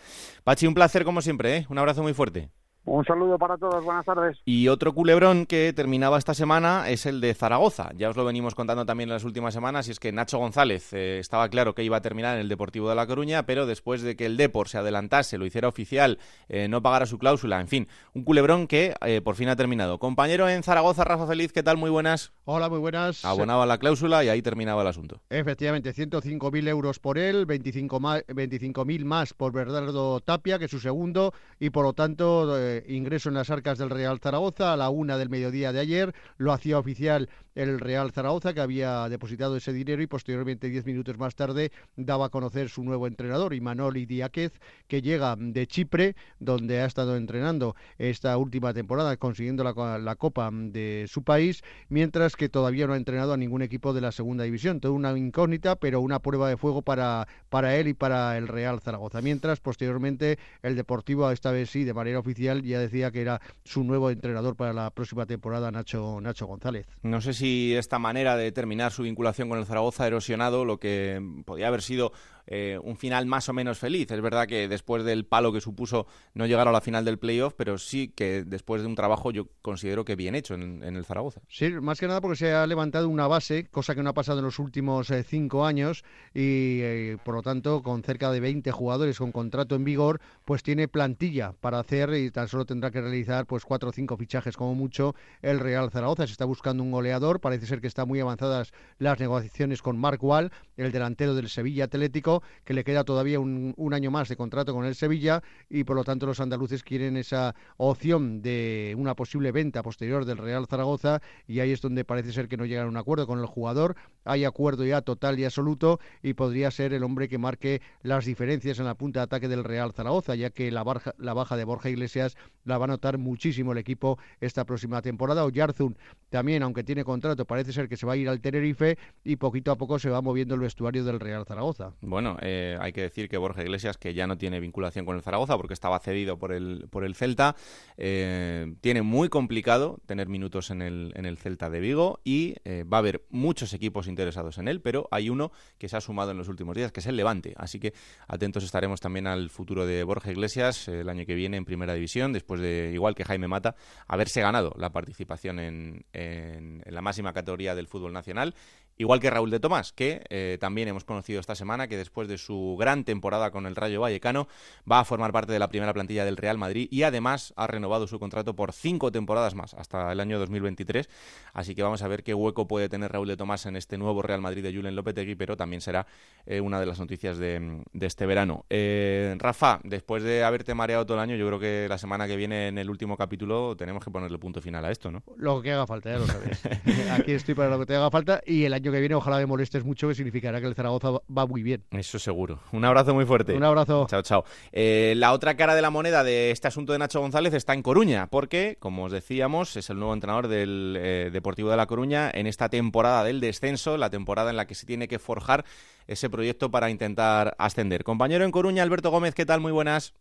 Pachi, un placer como siempre, ¿eh? un abrazo muy fuerte. Un saludo para todos, buenas tardes. Y otro culebrón que terminaba esta semana es el de Zaragoza. Ya os lo venimos contando también en las últimas semanas, y es que Nacho González eh, estaba claro que iba a terminar en el Deportivo de La Coruña, pero después de que el Depor se adelantase, lo hiciera oficial, eh, no pagara su cláusula, en fin, un culebrón que eh, por fin ha terminado. Compañero en Zaragoza, Rafa Feliz, ¿qué tal? Muy buenas. Hola, muy buenas. Abonaba la cláusula y ahí terminaba el asunto. Efectivamente, 105.000 euros por él, 25.000 25 más por Bernardo Tapia, que es su segundo, y por lo tanto ingreso en las arcas del Real Zaragoza a la una del mediodía de ayer. Lo hacía oficial el Real Zaragoza, que había depositado ese dinero y posteriormente, diez minutos más tarde, daba a conocer su nuevo entrenador, Imanol Diáquez, que llega de Chipre, donde ha estado entrenando esta última temporada, consiguiendo la, la, Copa de su país, mientras que todavía no ha entrenado a ningún equipo de la segunda división. Toda una incógnita, pero una prueba de fuego para, para él y para el Real Zaragoza. Mientras, posteriormente, el Deportivo, esta vez sí, de manera oficial, ya decía que era su nuevo entrenador para la próxima temporada, Nacho, Nacho González. No sé si esta manera de terminar su vinculación con el Zaragoza ha erosionado lo que podía haber sido eh, un final más o menos feliz. Es verdad que después del palo que supuso no llegar a la final del playoff, pero sí que después de un trabajo yo considero que bien hecho en, el Zaragoza. Sí, más que nada porque se ha levantado una base, cosa que no ha pasado en los últimos eh, cinco años y eh, por lo tanto con cerca de 20 jugadores con contrato en vigor, pues tiene plantilla para hacer y tan solo tendrá que realizar pues cuatro o cinco fichajes como mucho el Real Zaragoza. Se está buscando un goleador, parece ser que están muy avanzadas las negociaciones con Mark Wall, el delantero del Sevilla Atlético que le queda todavía un, año más de contrato con el Sevilla y por lo tanto los andaluces quieren esa opción de una posible venta posterior del Real Zaragoza y ahí es donde parece ser que no llegan a un acuerdo con el jugador. Hay acuerdo ya total y absoluto y podría ser el hombre que marque las diferencias en la punta de ataque del Real Zaragoza, ya que la, la baja de Borja Iglesias la va a notar muchísimo el equipo esta próxima temporada. Oyarzun también, aunque tiene contrato, parece ser que se va a ir al Tenerife y poquito a poco se va moviendo el vestuario del Real Zaragoza. Bueno, eh, hay que decir que Borja Iglesias, que ya no tiene vinculación con el Zaragoza porque estaba cedido por el, por el Celta, eh, tiene muy complicado tener minutos en el, en el Celta de Vigo y eh, va a haber muchos equipos interesados en él, pero hay uno que se ha sumado en los últimos días, que es el Levante. Así que atentos estaremos también al futuro de Borja Iglesias el año que viene en Primera División, después de, igual que Jaime Mata, haberse ganado la participación en, en la máxima categoría del fútbol nacional Igual que Raúl de Tomás, que eh, también hemos conocido esta semana que después de su gran temporada con el Rayo Vallecano va a formar parte de la primera plantilla del Real Madrid y además ha renovado su contrato por cinco temporadas más hasta el año 2023. Así que vamos a ver qué hueco puede tener Raúl de Tomás en este nuevo Real Madrid de Julen Lopetegui, pero también será eh, una de las noticias de, este verano. Eh, Rafa, después de haberte mareado todo el año, yo creo que la semana que viene en el último capítulo tenemos que ponerle punto final a esto, ¿no? Lo que haga falta, ya lo sabes. <laughs> Aquí estoy para lo que te haga falta y el año que viene ojalá me molestes mucho, que significará que el Zaragoza va muy bien. Eso seguro. Un abrazo muy fuerte. Un abrazo. Chao, chao. Eh, la otra cara de la moneda de este asunto de Nacho González está en Coruña, porque, como os decíamos, es el nuevo entrenador del eh, Deportivo de La Coruña en esta temporada del descenso, la temporada en la que se tiene que forjar ese proyecto para intentar ascender. Compañero en Coruña, Alberto Gómez, ¿qué tal? Muy buenas.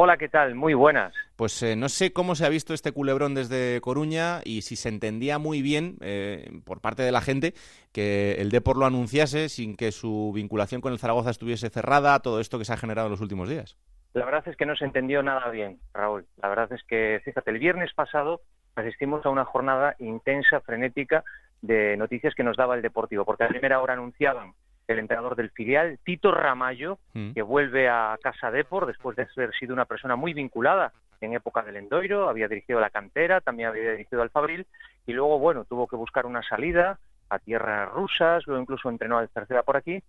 Hola, ¿qué tal? Muy buenas. Pues eh, no sé cómo se ha visto este culebrón desde Coruña y si se entendía muy bien eh, por parte de la gente que el Depor lo anunciase sin que su vinculación con el Zaragoza estuviese cerrada, todo esto que se ha generado en los últimos días. La verdad es que no se entendió nada bien, Raúl. La verdad es que, fíjate, el viernes pasado asistimos a una jornada intensa, frenética, de noticias que nos daba el Deportivo, porque a primera hora anunciaban el entrenador del filial, Tito Ramallo, mm. que vuelve a Casa Depor después de haber sido una persona muy vinculada en época del Endoiro, había dirigido la cantera, también había dirigido al Fabril, y luego, bueno, tuvo que buscar una salida a tierras rusas, luego incluso entrenó al Tercera por aquí,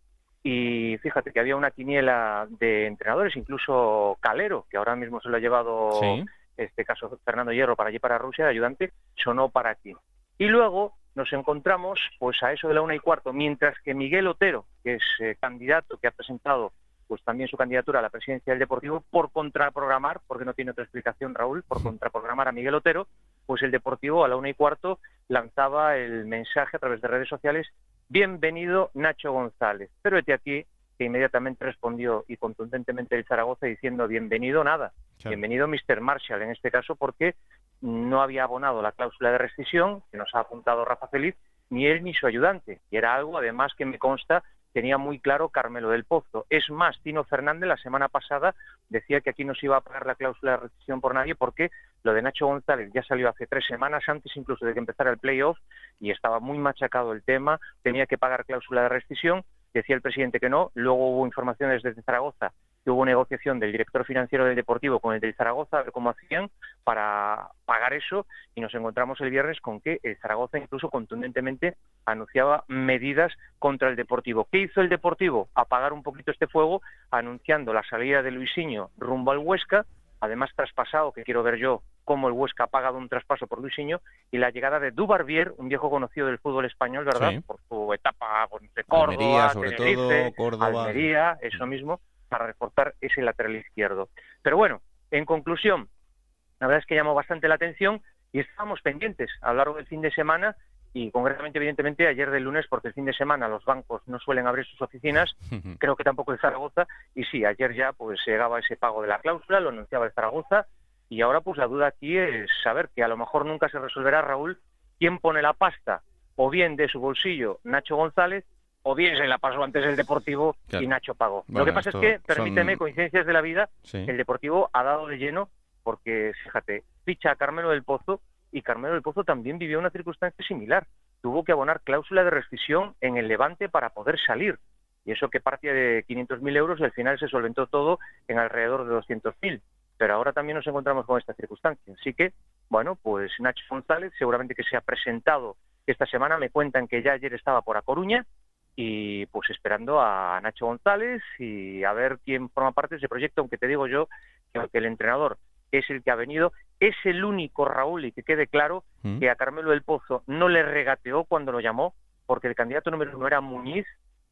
y fíjate que había una quiniela de entrenadores, incluso Calero, que ahora mismo se lo ha llevado, este caso Fernando Hierro, para allí para Rusia, de ayudante, sonó para aquí. Y luego nos encontramos pues a eso de la una y cuarto, mientras que Miguel Otero, que es eh, candidato que ha presentado pues también su candidatura a la presidencia del Deportivo por contraprogramar, porque no tiene otra explicación Raúl, por contraprogramar a Miguel Otero, pues el Deportivo a la una y cuarto lanzaba el mensaje a través de redes sociales, bienvenido Nacho González. Pero este aquí que inmediatamente respondió y contundentemente el Zaragoza diciendo bienvenido nada, bienvenido Mr. Marshall en este caso porque no había abonado la cláusula de rescisión que nos ha apuntado Rafa Feliz, ni él ni su ayudante. Y era algo además que me consta tenía muy claro Carmelo del Pozo. Es más, Tino Fernández la semana pasada decía que aquí no se iba a pagar la cláusula de rescisión por nadie porque lo de Nacho González ya salió hace tres semanas antes incluso de que empezara el playoff y estaba muy machacado el tema, tenía que pagar cláusula de rescisión, decía el presidente que no, luego hubo informaciones desde Zaragoza que hubo negociación del director financiero del Deportivo con el del Zaragoza, a ver cómo hacían para pagar eso, y nos encontramos el viernes con que el Zaragoza incluso contundentemente anunciaba medidas contra el Deportivo. ¿Qué hizo el Deportivo? Apagar un poquito este fuego, anunciando la salida de Luisinho rumbo al Huesca, además traspasado, que quiero ver yo cómo el Huesca ha pagado un traspaso por Luisinho, y la llegada de Dubarbier, un viejo conocido del fútbol español, ¿verdad? Por su etapa de Córdoba, sobre todo, Córdoba. Almería, eso mismo, para reforzar ese lateral izquierdo. Pero bueno, en conclusión, la verdad es que llamó bastante la atención y estábamos pendientes a lo largo del fin de semana y concretamente, evidentemente, ayer del lunes, porque el fin de semana los bancos no suelen abrir sus oficinas, creo que tampoco el Zaragoza, y sí, ayer ya pues llegaba ese pago de la cláusula, lo anunciaba el Zaragoza, y ahora pues la duda aquí es saber que a lo mejor nunca se resolverá, Raúl, quién pone la pasta, o bien de su bolsillo Nacho González, o bien se la pasó antes el Deportivo y Nacho pagó. Lo que pasa es que, permíteme, coincidencias de la vida, el Deportivo ha dado de lleno porque, fíjate, ficha a Carmelo del Pozo y Carmelo del Pozo también vivió una circunstancia similar. Tuvo que abonar cláusula de rescisión en el Levante para poder salir. Y eso que partía de 500.000 euros y al final se solventó todo en alrededor de 200.000. Pero ahora también nos encontramos con esta circunstancia. Así que, bueno, pues Nacho González seguramente que se ha presentado esta semana. Me cuentan que ya ayer estaba por A Coruña y pues esperando a Nacho González y a ver quién forma parte de ese proyecto, aunque te digo yo que el entrenador es el que ha venido, es el único Raúl, y que quede claro mm. que a Carmelo del Pozo no le regateó cuando lo llamó, porque el candidato número uno era Muñiz,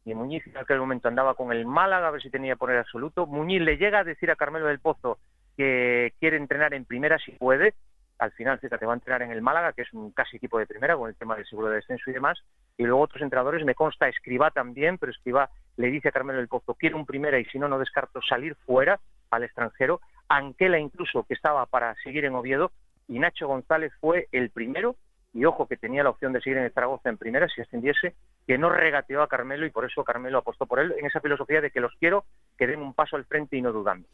y Muñiz en aquel momento andaba con el Málaga a ver si tenía que poner absoluto. Muñiz le llega a decir a Carmelo del Pozo que quiere entrenar en primera si puede, al final, fíjate, va a entrenar en el Málaga, que es un casi equipo de primera con el tema del seguro de descenso y demás, y luego otros entrenadores, me consta Escriba también, pero Escriba le dice a Carmelo del Pozo, quiero un primera y si no, no descarto salir fuera al extranjero, Anquela incluso, que estaba para seguir en Oviedo, y Nacho González fue el primero, y ojo que tenía la opción de seguir en el Zaragoza en primera si ascendiese, que no regateó a Carmelo y por eso Carmelo apostó por él en esa filosofía de que los quiero, que den un paso al frente y no dudando.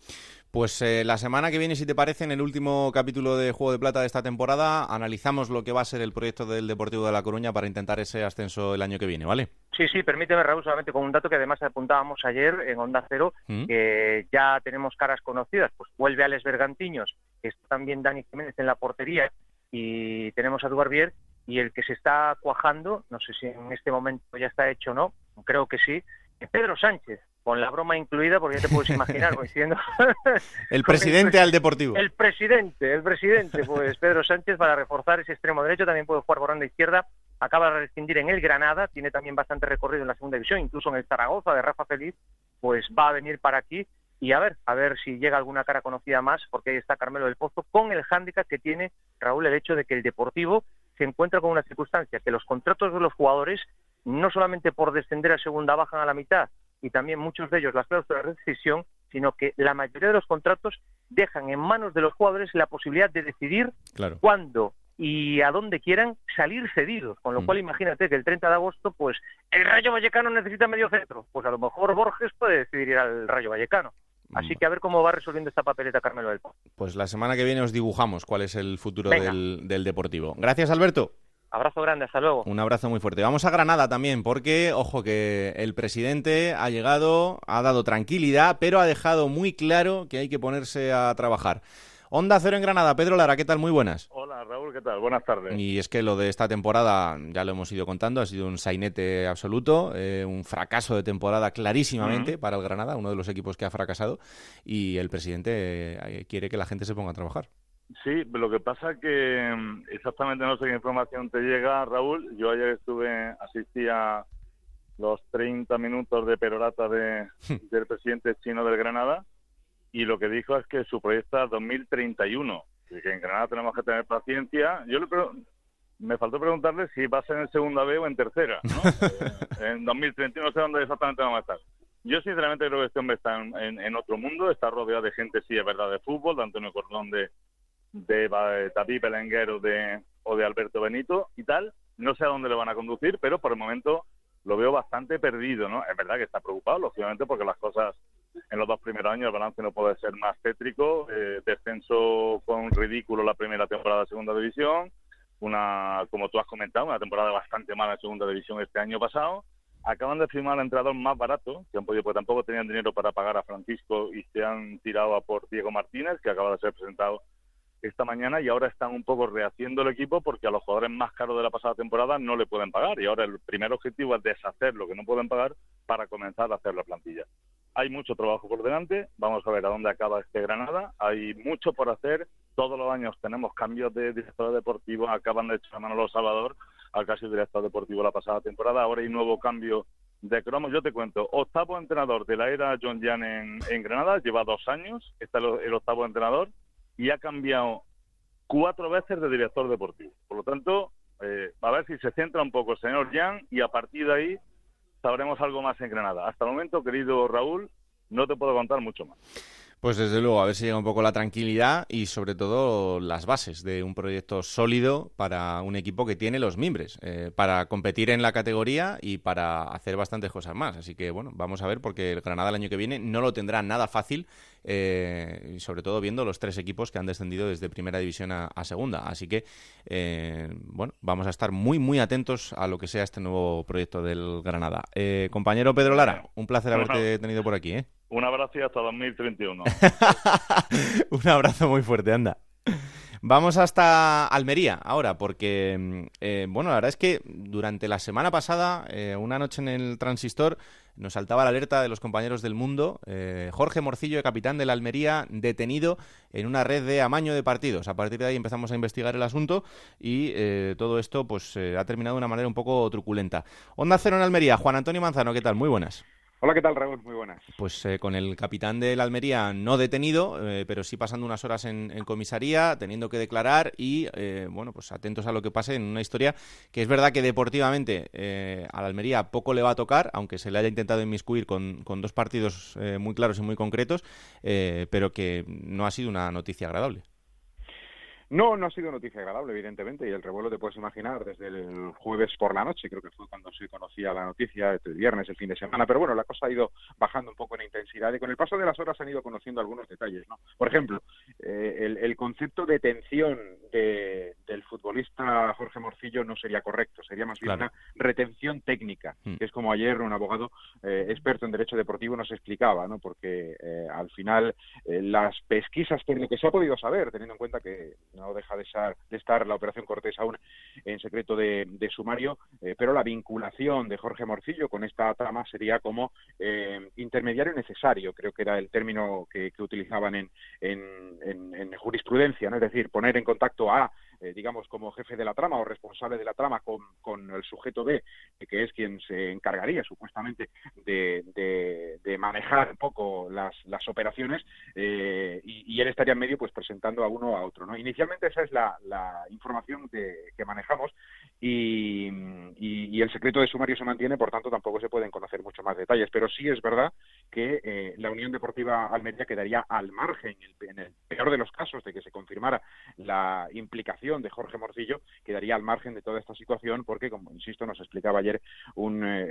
Pues eh, la semana que viene, si te parece, en el último capítulo de Juego de Plata de esta temporada, analizamos lo que va a ser el proyecto del Deportivo de La Coruña para intentar ese ascenso el año que viene, ¿vale? Sí, sí, permíteme, Raúl, solamente con un dato que además apuntábamos ayer en Onda Cero, mm. que ya tenemos caras conocidas. Pues vuelve Alex Bergantiños, está también Dani Jiménez en la portería y tenemos a Dubarbier y el que se está cuajando, no sé si en este momento ya está hecho o no, creo que sí, es Pedro Sánchez, con la broma incluida, porque ya te puedes imaginar, coincidiendo. <laughs> el <laughs> presidente al Deportivo. El presidente, el presidente, pues Pedro Sánchez para reforzar ese extremo derecho, también puede jugar por banda izquierda, acaba de rescindir en el Granada, tiene también bastante recorrido en la segunda división, incluso en el Zaragoza de Rafa Feliz, pues va a venir para aquí y a ver, a ver si llega alguna cara conocida más, porque ahí está Carmelo del Pozo, con el hándicap que tiene Raúl el hecho de que el Deportivo se encuentra con una circunstancia, que los contratos de los jugadores, no solamente por descender a segunda, bajan a la mitad, y también muchos de ellos las cláusulas de rescisión, sino que la mayoría de los contratos dejan en manos de los jugadores la posibilidad de decidir cuándo y a dónde quieran salir cedidos. Con lo mm. cual, imagínate que el 30 de agosto, pues el Rayo Vallecano necesita medio centro. Pues a lo mejor Borges puede decidir ir al Rayo Vallecano. Así que a ver cómo va resolviendo esta papeleta Carmelo del Pues la semana que viene os dibujamos cuál es el futuro del, Deportivo. Gracias, Alberto. Abrazo grande, hasta luego. Un abrazo muy fuerte. Vamos a Granada también, porque, ojo, que el presidente ha llegado, ha dado tranquilidad, pero ha dejado muy claro que hay que ponerse a trabajar. Onda Cero en Granada, Pedro Lara, ¿qué tal? Muy buenas. Hola Raúl, ¿qué tal? Buenas tardes. Y es que lo de esta temporada, ya lo hemos ido contando, ha sido un sainete absoluto, eh, un fracaso de temporada clarísimamente para el Granada, uno de los equipos que ha fracasado, y el presidente eh, quiere que la gente se ponga a trabajar. Sí, lo que pasa es que mm, exactamente no sé qué información te llega, Raúl. Yo ayer estuve, asistí a los 30 minutos de perorata de, <laughs> del presidente chino del Granada y lo que dijo es que su proyecto es 2031 y que en Granada tenemos que tener paciencia. Yo le me faltó preguntarle si va a ser en segunda B o en tercera, ¿no? <laughs> Eh, en 2031 no sé dónde exactamente vamos a estar. Yo sinceramente creo que este hombre está en, en, otro mundo, está rodeado de gente, sí, es verdad, de fútbol, de Antonio Cordón, de, de, de David Belenguer o de, o de Alberto Benito y tal. No sé a dónde le van a conducir, pero por el momento lo veo bastante perdido, ¿no? Es verdad que está preocupado, lógicamente, porque las cosas en los dos primeros años el balance no puede ser más tétrico. Eh, descenso con ridículo la primera temporada de Segunda División, una, como tú has comentado, una temporada bastante mala en Segunda División este año pasado. Acaban de firmar al entrenador más barato, que han podido, porque tampoco tenían dinero para pagar a Francisco y se han tirado a por Diego Martínez, que acaba de ser presentado esta mañana y ahora están un poco rehaciendo el equipo porque a los jugadores más caros de la pasada temporada no le pueden pagar y ahora el primer objetivo es deshacer lo que no pueden pagar para comenzar a hacer la plantilla. Hay mucho trabajo por delante, vamos a ver a dónde acaba este Granada, hay mucho por hacer, todos los años tenemos cambios de director deportivo, acaban de echar a Manolo Salvador al casi director deportivo la pasada temporada, ahora hay nuevo cambio de cromo. Yo te cuento, octavo entrenador de la era John Jan en, Granada, lleva dos años, está el octavo entrenador, y ha cambiado cuatro veces de director deportivo. Por lo tanto, eh, a ver si se centra un poco el señor Jan y a partir de ahí sabremos algo más en Granada. Hasta el momento, querido Raúl, no te puedo contar mucho más. Pues desde luego, a ver si llega un poco la tranquilidad y sobre todo las bases de un proyecto sólido para un equipo que tiene los mimbres, eh, para competir en la categoría y para hacer bastantes cosas más. Así que bueno, vamos a ver porque el Granada el año que viene no lo tendrá nada fácil, eh, sobre todo viendo los tres equipos que han descendido desde primera división a, segunda. Así que eh, bueno, vamos a estar muy muy atentos a lo que sea este nuevo proyecto del Granada. compañero Pedro Lara, un placer haberte tenido por aquí. ¿eh? Un abrazo y hasta 2031. <laughs> Un abrazo muy fuerte, anda. Vamos hasta Almería ahora, porque, mm, eh, bueno, la verdad es que durante la semana pasada, eh, una noche en el transistor, nos saltaba la alerta de los compañeros del mundo. Eh, Jorge Morcillo, capitán de la Almería, detenido en una red de amaño de partidos. A partir de ahí empezamos a investigar el asunto y todo esto pues ha terminado de una manera un poco truculenta. Onda Cero en Almería, Juan Antonio Manzano, ¿qué tal? Muy buenas. Hola, ¿qué tal, Raúl? Muy buenas. Pues eh, con el capitán de la Almería no detenido, eh, pero sí pasando unas horas en, comisaría, teniendo que declarar y, eh, bueno, pues atentos a lo que pase en una historia que es verdad que deportivamente a la Almería poco le va a tocar, aunque se le haya intentado inmiscuir con, con dos partidos muy claros y muy concretos, pero que no ha sido una noticia agradable. No, no ha sido noticia agradable, evidentemente, y el revuelo te puedes imaginar desde el jueves por la noche, creo que fue cuando se conocía la noticia, el viernes, el fin de semana, pero bueno, la cosa ha ido bajando un poco en intensidad y con el paso de las horas han ido conociendo algunos detalles, ¿no? Por ejemplo, eh, el, concepto de detención del futbolista Jorge Morcillo no sería correcto, sería más bien una retención técnica, hmm. que es como ayer un abogado eh, experto en derecho deportivo nos explicaba, ¿no? Porque eh, al final las pesquisas, por lo que se ha podido saber, teniendo en cuenta que no deja de, estar la operación Cortés aún en secreto de, sumario, eh, pero la vinculación de Jorge Morcillo con esta trama sería como eh, intermediario necesario, creo que era el término que, utilizaban en, en, jurisprudencia, ¿no? es decir, poner en contacto a eh, digamos, como jefe de la trama o responsable de la trama con, con el sujeto B, que es quien se encargaría supuestamente de, de, manejar un poco las, las operaciones y, y, él estaría en medio pues presentando a uno a otro. ¿no? Inicialmente esa es la, la información que manejamos y, y, el secreto de sumario se mantiene, por tanto tampoco se pueden conocer mucho más detalles, pero sí es verdad que eh, la Unión Deportiva Almería quedaría al margen, en el peor de los casos, de que se confirmara la implicación de Jorge Morcillo, quedaría al margen de toda esta situación, porque, como insisto, nos explicaba ayer un eh,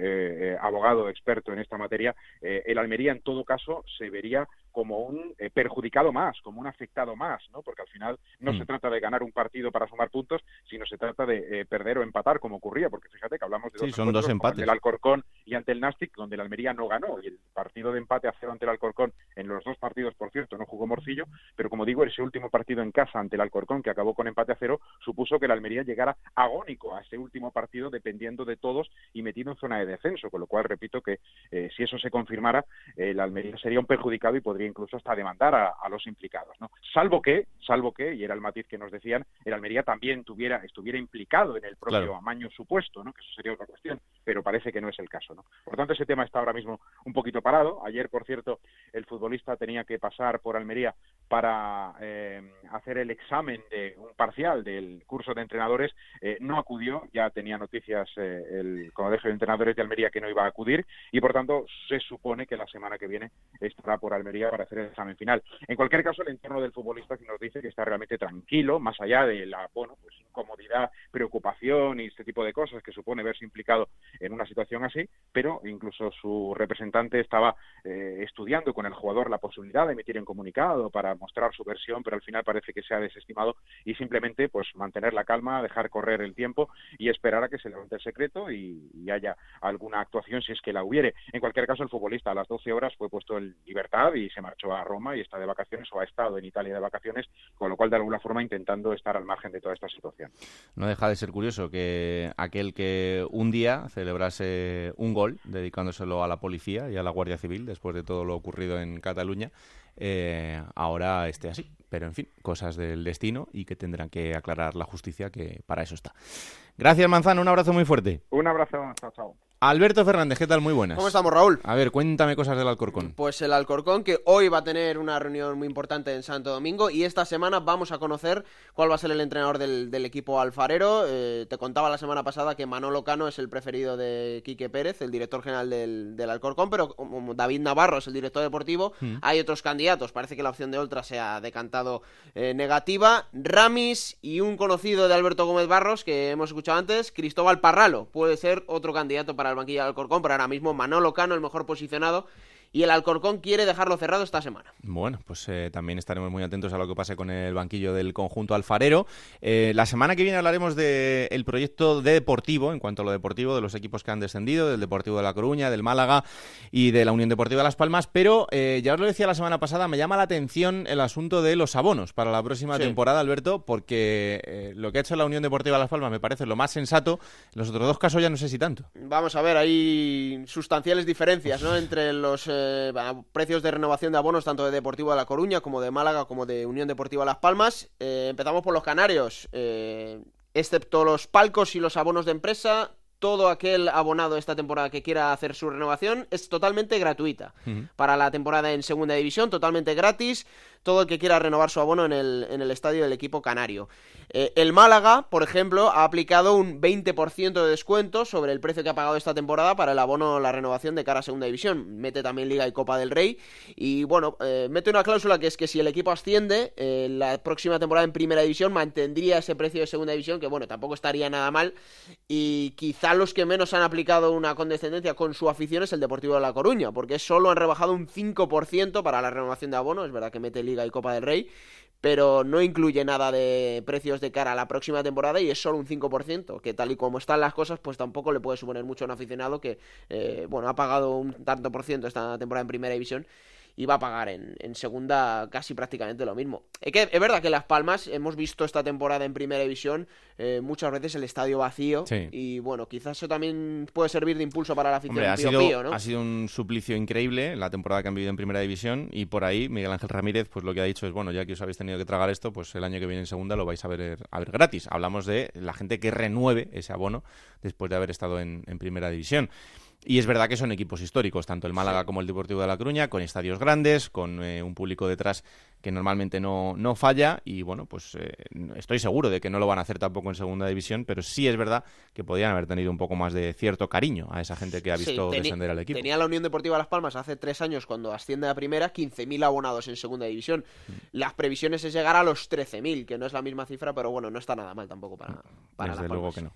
eh, abogado experto en esta materia, el Almería en todo caso se vería como un eh, perjudicado más, como un afectado más, ¿no? Porque al final no Mm. se trata de ganar un partido para sumar puntos, sino se trata de eh, perder o empatar, como ocurría, porque fíjate que hablamos de Sí, dos son dos empates. ante el Alcorcón y ante el Nastic, donde el Almería no ganó, y el partido de empate a cero ante el Alcorcón, en los dos partidos, por cierto, no jugó Morcillo, pero como digo, ese último partido en casa ante el Alcorcón, que acabó con empate a cero, supuso que el Almería llegara agónico a ese último partido, dependiendo de todos y metido en zona de descenso, con lo cual repito que eh, si eso se confirmara, el Almería sería un perjudicado y podría incluso hasta demandar a, a los implicados, ¿no? Salvo que, salvo que, y era el matiz que nos decían, el Almería también tuviera, estuviera implicado en el propio Claro. amaño supuesto, ¿no? Que eso sería otra cuestión, pero parece que no es el caso, ¿no? Por tanto, ese tema está ahora mismo un poquito parado. Ayer, por cierto, el futbolista tenía que pasar por Almería para eh, hacer el examen de un parcial del curso de entrenadores, eh, no acudió, ya tenía noticias eh, el Colegio de Entrenadores de Almería que no iba a acudir y por tanto se supone que la semana que viene estará por Almería para hacer el examen final. En cualquier caso, el entorno del futbolista sí nos dice que está realmente tranquilo, más allá de la bueno, pues incomodidad, preocupación y este tipo de cosas que supone verse implicado en una situación así, pero incluso su representante estaba eh, estudiando con el jugador la posibilidad de emitir un comunicado para mostrar su versión, pero al final parece que se ha desestimado y simplemente pues mantener la calma, dejar correr el tiempo y esperar a que se levante el secreto y, y haya alguna actuación si es que la hubiere. En cualquier caso, el futbolista a las 12 horas fue puesto en libertad y se marchó a Roma y está de vacaciones o ha estado en Italia de vacaciones, con lo cual de alguna forma intentando estar al margen de toda esta situación. No deja de ser curioso que aquel que un día celebrase un gol dedicándoselo a la policía y a la Guardia Civil después de todo lo ocurrido en Cataluña, eh, ahora esté así. Pero en fin, cosas del destino y que tendrán que aclarar la justicia, que para eso está. Gracias, Manzano. Un abrazo muy fuerte. Un abrazo, chao, chao. Alberto Fernández, ¿qué tal? Muy buenas. ¿Cómo estamos, Raúl? A ver, cuéntame cosas del Alcorcón. Pues el Alcorcón que hoy va a tener una reunión muy importante en Santo Domingo y esta semana vamos a conocer cuál va a ser el entrenador del, del equipo alfarero. Eh, te contaba la semana pasada que Manolo Cano es el preferido de Quique Pérez, el director general del, del Alcorcón, pero como David Navarro es el director deportivo, Mm. hay otros candidatos. Parece que la opción de Oltra se ha decantado eh, negativa. Ramis y un conocido de Alberto Gómez Barros que hemos escuchado antes, Cristóbal Parralo, puede ser otro candidato para el banquillo del Alcorcón, pero ahora mismo Manolo Cano el mejor posicionado y el Alcorcón quiere dejarlo cerrado esta semana. Bueno, pues eh, también estaremos muy atentos a lo que pase con el banquillo del conjunto alfarero. Eh, la semana que viene hablaremos del proyecto de deportivo, en cuanto a lo deportivo, de los equipos que han descendido, del Deportivo de La Coruña, del Málaga y de la Unión Deportiva de Las Palmas, pero eh, ya os lo decía la semana pasada, me llama la atención el asunto de los abonos para la próxima Sí. temporada, Alberto, porque eh, lo que ha hecho la Unión Deportiva de Las Palmas me parece lo más sensato, en los otros dos casos ya no sé si tanto. Vamos a ver, hay sustanciales diferencias ¿no? entre los eh, precios de renovación de abonos tanto de Deportivo de La Coruña como de Málaga como de Unión Deportiva Las Palmas. Eh, empezamos por los canarios. Eh, excepto los palcos y los abonos de empresa, todo aquel abonado esta temporada que quiera hacer su renovación es totalmente gratuita. Para la temporada en segunda división, totalmente gratis. Todo el que quiera renovar su abono en el, en el estadio del equipo canario. Eh, el Málaga, por ejemplo, ha aplicado un 20% de descuento sobre el precio que ha pagado esta temporada para el abono la renovación de cara a segunda división. Mete también Liga y Copa del Rey. Y bueno, eh, mete una cláusula que es que si el equipo asciende, eh, la próxima temporada en primera división mantendría ese precio de segunda división, que bueno, tampoco estaría nada mal. Y quizá los que menos han aplicado una condescendencia con su afición es el Deportivo de La Coruña, porque solo han rebajado un 5% para la renovación de abono. Es verdad que mete Liga y Copa del Rey pero no incluye nada de precios de cara a la próxima temporada y es solo un 5%, que tal y como están las cosas, pues tampoco le puede suponer mucho a un aficionado que, eh, bueno, ha pagado un tanto por ciento esta temporada en primera división y va a pagar en, en segunda casi prácticamente lo mismo. Es, que, es verdad que Las Palmas hemos visto esta temporada en primera división eh, muchas veces el estadio vacío Sí. y bueno, quizás eso también puede servir de impulso para la afición Hombre, ha Pío sido, Pío, ¿no? ha sido un suplicio increíble la temporada que han vivido en Primera División y por ahí Miguel Ángel Ramírez pues lo que ha dicho es, bueno, ya que os habéis tenido que tragar esto, pues el año que viene en Segunda lo vais a ver, a ver gratis. Hablamos de la gente que renueve ese abono después de haber estado en, en Primera División. Y es verdad que son equipos históricos, tanto el Málaga como el Deportivo de La Coruña, con estadios grandes, con eh, un público detrás que normalmente no, no falla y bueno, pues eh, estoy seguro de que no lo van a hacer tampoco en segunda división, pero sí es verdad que podrían haber tenido un poco más de cierto cariño a esa gente que ha visto descender al equipo. Tenía la Unión Deportiva Las Palmas hace tres años cuando asciende a primera 15.000 abonados en segunda división. Mm. Las previsiones es llegar a los 13.000, que no es la misma cifra, pero bueno, no está nada mal tampoco para, para Desde luego que no.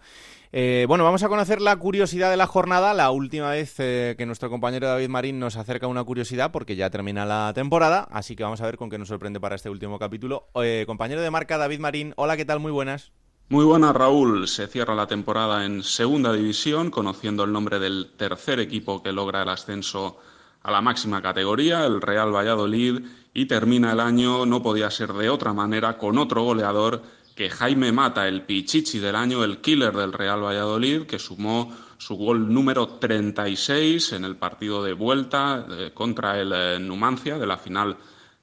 Eh, bueno, vamos a conocer la curiosidad de la jornada. La última vez eh, que nuestro compañero David Marín nos acerca una curiosidad porque ya termina la temporada, así que vamos a ver con qué nos sorprende para este último capítulo. Eh, compañero de marca David Marín, hola, ¿qué tal? Muy buenas. Muy buenas, Raúl. Se cierra la temporada en segunda división, conociendo el nombre del tercer equipo que logra el ascenso a la máxima categoría, el Real Valladolid, y termina el año, no podía ser de otra manera, con otro goleador que Jaime Mata, el pichichi del año, el killer del Real Valladolid, que sumó su gol número 36 en el partido de vuelta eh, contra el eh, Numancia de la final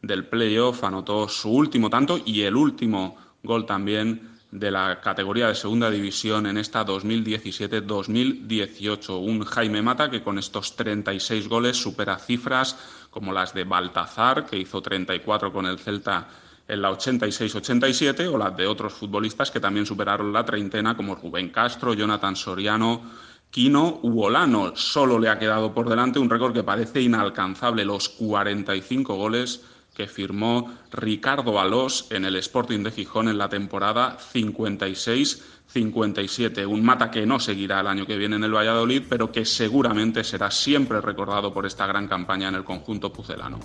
del playoff, anotó su último tanto y el último gol también de la categoría de segunda división en esta 2017-2018. Un Jaime Mata que con estos 36 goles supera cifras como las de Baltazar, que hizo 34 con el Celta en la 86-87 o las de otros futbolistas que también superaron la treintena como Rubén Castro, Jonathan Soriano, Quino Uolano. Solo le ha quedado por delante un récord que parece inalcanzable, los 45 goles que firmó Ricardo Alós en el Sporting de Gijón en la temporada 56-57. Un mata que no seguirá el año que viene en el Valladolid, pero que seguramente será siempre recordado por esta gran campaña en el conjunto pucelano.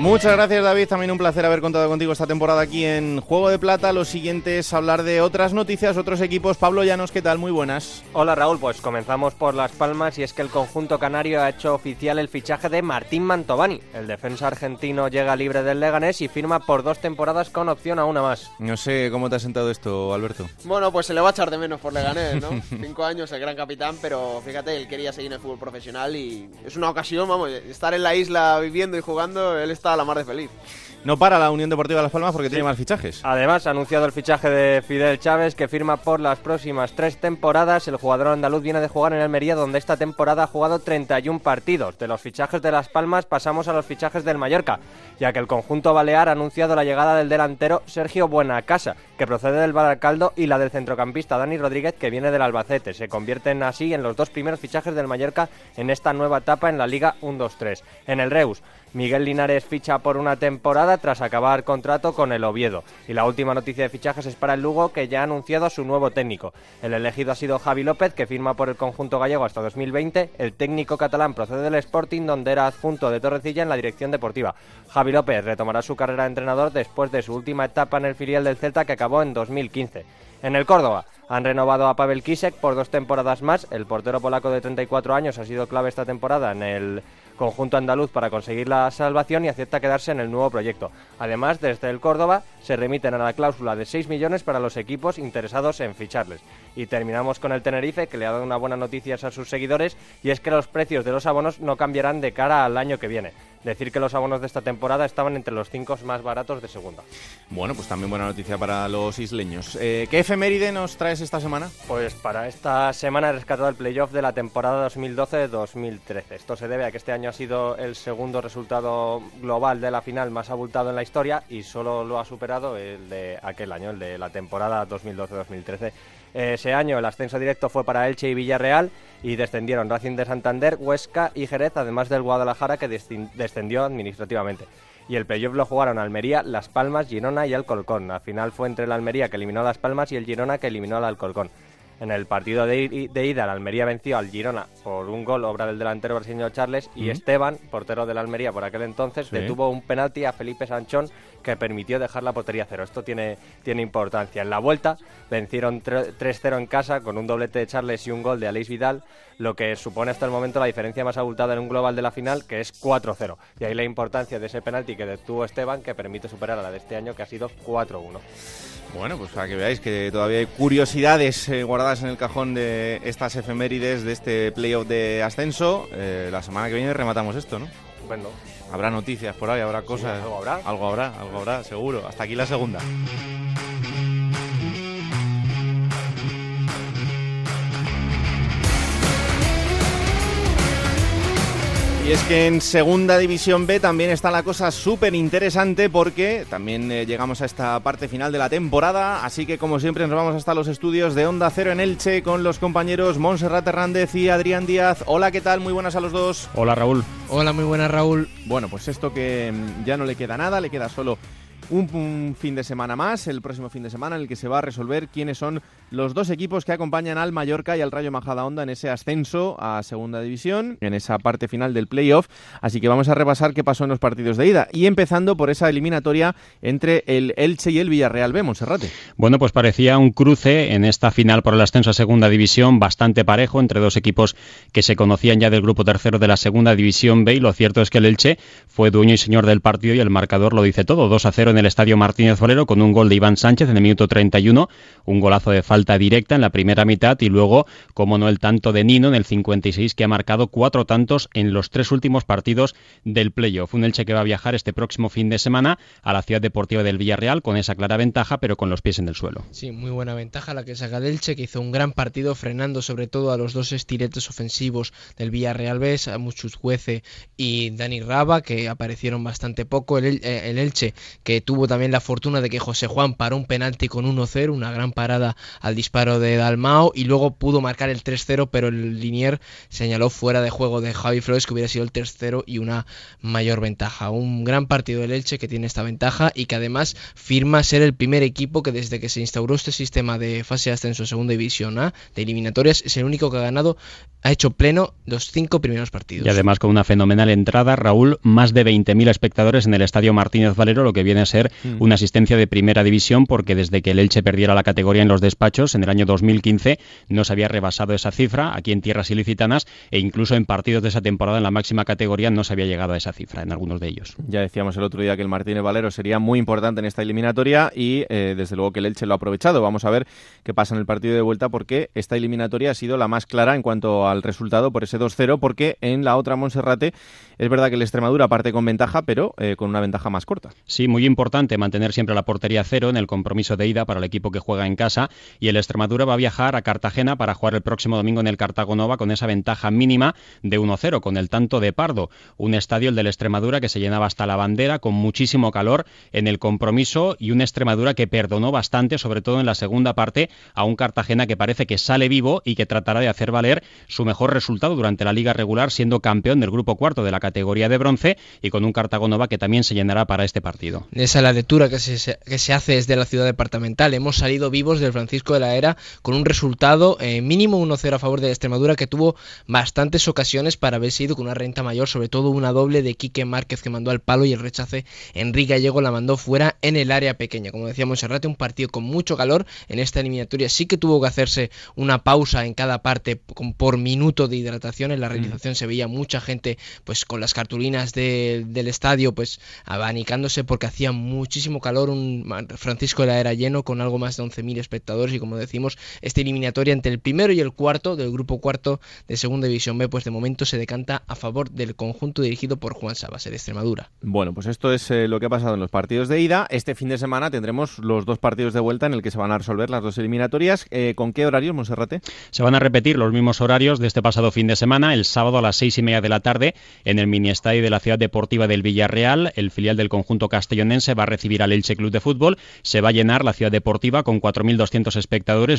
Muchas gracias David, también un placer haber contado contigo esta temporada aquí en Juego de Plata. Lo siguiente es hablar de otras noticias, otros equipos. Pablo Llanos, ¿qué tal? Muy buenas. Hola Raúl, pues comenzamos por Las Palmas y es que el conjunto canario ha hecho oficial el fichaje de Martín Mantovani. El defensa argentino llega libre del Leganés y firma por dos temporadas con opción a una más. No sé cómo te ha sentado esto, Alberto. Bueno, pues se le va a echar de menos por Leganés, ¿no? <laughs> Cinco años, el gran capitán, pero fíjate, él quería seguir en el fútbol profesional y es una ocasión, vamos, estar en la isla viviendo y jugando, él está la mar de feliz. No para la Unión Deportiva Las Palmas porque tiene más fichajes. Además, ha anunciado el fichaje de Fidel Chávez, que firma por las próximas tres temporadas. El jugador andaluz viene de jugar en Almería, donde esta temporada ha jugado 31 partidos. De los fichajes de Las Palmas pasamos a los fichajes del Mallorca, ya que el conjunto balear ha anunciado la llegada del delantero Sergio Buenacasa, que procede del Baracaldo, y la del centrocampista Dani Rodríguez, que viene del Albacete. Se convierten así en los dos primeros fichajes del Mallorca en esta nueva etapa en la Liga 1-2-3. En el Reus, Miguel Linares ficha por una temporada tras acabar contrato con el Oviedo. Y la última noticia de fichajes es para el Lugo, que ya ha anunciado a su nuevo técnico. El elegido ha sido Javi López, que firma por el conjunto gallego hasta 2020. El técnico catalán procede del Sporting, donde era adjunto de Torrecilla en la dirección deportiva. Javi López retomará su carrera de entrenador después de su última etapa en el filial del Celta, que acabó en 2015. En el Córdoba, han renovado a Pavel Kisek por dos temporadas más. El portero polaco de 34 años ha sido clave esta temporada en el conjunto andaluz para conseguir la salvación y acepta quedarse en el nuevo proyecto. Además, desde el Córdoba se remiten a la cláusula de 6 millones para los equipos interesados en ficharles. Y terminamos con el Tenerife, que le ha dado una buena noticia a sus seguidores, y es que los precios de los abonos no cambiarán de cara al año que viene decir que los abonos de esta temporada estaban entre los cinco más baratos de segunda. Bueno, pues también buena noticia para los isleños. Eh, ¿Qué efeméride nos traes esta semana? Pues para esta semana he rescatado el playoff de la temporada 2012-2013. Esto se debe a que este año ha sido el segundo resultado global de la final más abultado en la historia y solo lo ha superado el de aquel año, el de la temporada 2012-2013. Ese año el ascenso directo fue para Elche y Villarreal y descendieron Racing de Santander, Huesca y Jerez, además del Guadalajara que descendió administrativamente. Y el playoff lo jugaron Almería, Las Palmas, Girona y Alcolcón. Al final fue entre el Almería que eliminó a Las Palmas y el Girona que eliminó al Alcolcón. En el partido de, ida, el Almería venció al Girona por un gol, obra del delantero brasileño Charles, y Esteban, portero del Almería por aquel entonces, detuvo un penalti a Felipe Sanchón que permitió dejar la portería cero. Esto tiene, tiene importancia. En la vuelta vencieron 3-0 en casa con un doblete de Charles y un gol de Aleix Vidal, lo que supone hasta el momento la diferencia más abultada en un global de la final, que es 4-0. Y ahí la importancia de ese penalti que detuvo Esteban, que permite superar a la de este año, que ha sido 4-1. Bueno, pues para que veáis que todavía hay curiosidades eh, guardadas en el cajón de estas efemérides de este playoff de ascenso. Eh, la semana que viene rematamos esto, ¿no? Bueno. Habrá noticias por ahí, habrá cosas. algo habrá. Algo habrá, algo habrá, seguro. Hasta aquí la segunda. Y es que en Segunda División B también está la cosa súper interesante porque también eh, llegamos a esta parte final de la temporada, así que como siempre nos vamos hasta los estudios de Onda Cero en Elche con los compañeros Montserrat Hernández y Adrián Díaz. Hola, ¿qué tal? Muy buenas a los dos. Hola, Raúl. Hola, muy buenas, Raúl. Bueno, pues esto que mm, ya no le queda nada, le queda solo un, un, fin de semana más, el próximo fin de semana, en el que se va a resolver quiénes son los dos equipos que acompañan al Mallorca y al Rayo Majadahonda en ese ascenso a Segunda División, en esa parte final del playoff. Así que vamos a repasar qué pasó en los partidos de ida. Y empezando por esa eliminatoria entre el Elche y el Villarreal B, Monserrate. Bueno, pues parecía un cruce en esta final por el ascenso a Segunda División bastante parejo entre dos equipos que se conocían ya del grupo tercero de la Segunda División B. Y lo cierto es que el Elche fue dueño y señor del partido y el marcador lo dice todo. 2 a 0 en el estadio Martínez Valero con un gol de Iván Sánchez en el minuto 31, un golazo de falta directa en la primera mitad y luego, como no, el tanto de Nino en el 56 que ha marcado cuatro tantos en los tres últimos partidos del playoff. Un Elche que va a viajar este próximo fin de semana a la ciudad deportiva del Villarreal con esa clara ventaja, pero con los pies en el suelo. Sí, muy buena ventaja la que saca el Elche, que hizo un gran partido frenando sobre todo a los dos estiletes ofensivos del Villarreal B, a Muchus y Dani Raba, que aparecieron bastante poco. El, el Elche, que tuvo también la fortuna de que José Juan paró un penalti con 1-0, una gran parada al disparo de Dalmao y luego pudo marcar el 3-0, pero el Linier señaló fuera de juego de Javi Flores que hubiera sido el tercero y una mayor ventaja. Un gran partido del Elche que tiene esta ventaja y que además firma ser el primer equipo que desde que se instauró este sistema de fase de ascenso segunda división A de eliminatorias es el único que ha ganado ha hecho pleno los cinco primeros partidos. Y además con una fenomenal entrada, Raúl, más de 20.000 espectadores en el Estadio Martínez Valero, lo que viene a ser mm. una asistencia de primera división, porque desde que el Elche perdiera la categoría en los despachos en el año 2015 no se había rebasado esa cifra aquí en tierras ilicitanas e incluso en partidos de esa temporada en la máxima categoría no se había llegado a esa cifra en algunos de ellos. Ya decíamos el otro día que el Martínez Valero sería muy importante en esta eliminatoria y eh, desde luego que el Elche lo ha aprovechado. Vamos a ver qué pasa en el partido de vuelta porque esta eliminatoria ha sido la más clara en cuanto al resultado por ese 2-0, porque en la otra Monserrate es verdad que el Extremadura parte con ventaja, pero eh, con una ventaja más corta. Sí, muy importante mantener siempre la portería cero en el compromiso de ida para el equipo que juega en casa y el Extremadura va a viajar a Cartagena para jugar el próximo domingo en el Cartagonova con esa ventaja mínima de 1-0 con el tanto de Pardo, un estadio el del Extremadura que se llenaba hasta la bandera con muchísimo calor en el compromiso y un Extremadura que perdonó bastante, sobre todo en la segunda parte, a un Cartagena que parece que sale vivo y que tratará de hacer valer su mejor resultado durante la liga regular siendo campeón del grupo cuarto de la categoría de bronce y con un Cartagonova que también se llenará para este partido. Esa es la lectura que se, que se hace desde la ciudad departamental. Hemos salido vivos del Francisco de la Era con un resultado eh, mínimo 1-0 a favor de Extremadura que tuvo bastantes ocasiones para haber sido con una renta mayor, sobre todo una doble de Quique Márquez que mandó al palo y el rechace Enrique Gallego la mandó fuera en el área pequeña. Como decíamos, Serrate, un partido con mucho calor en esta eliminatoria. Sí que tuvo que hacerse una pausa en cada parte por minuto de hidratación. En la realización mm. se veía mucha gente pues con las cartulinas de, del estadio pues abanicándose porque hacía muchísimo calor. Un Francisco de la era lleno con algo más de 11.000 espectadores y como decimos, esta eliminatoria entre el primero y el cuarto del grupo cuarto de Segunda División B pues de momento se decanta a favor del conjunto dirigido por Juan Sabas, de Extremadura. Bueno, pues esto es eh, lo que ha pasado en los partidos de ida. Este fin de semana tendremos los dos partidos de vuelta en el que se van a resolver las dos eliminatorias. Eh, ¿Con qué horarios, Monserrate? Se van a repetir los mismos horarios de este pasado fin de semana, el sábado a las seis y media de la tarde en el mini estadio de la ciudad deportiva del Villarreal. El filial del conjunto castellonense va a recibir al Elche Club de Fútbol. Se va a llenar la ciudad deportiva con 4.200 espectadores.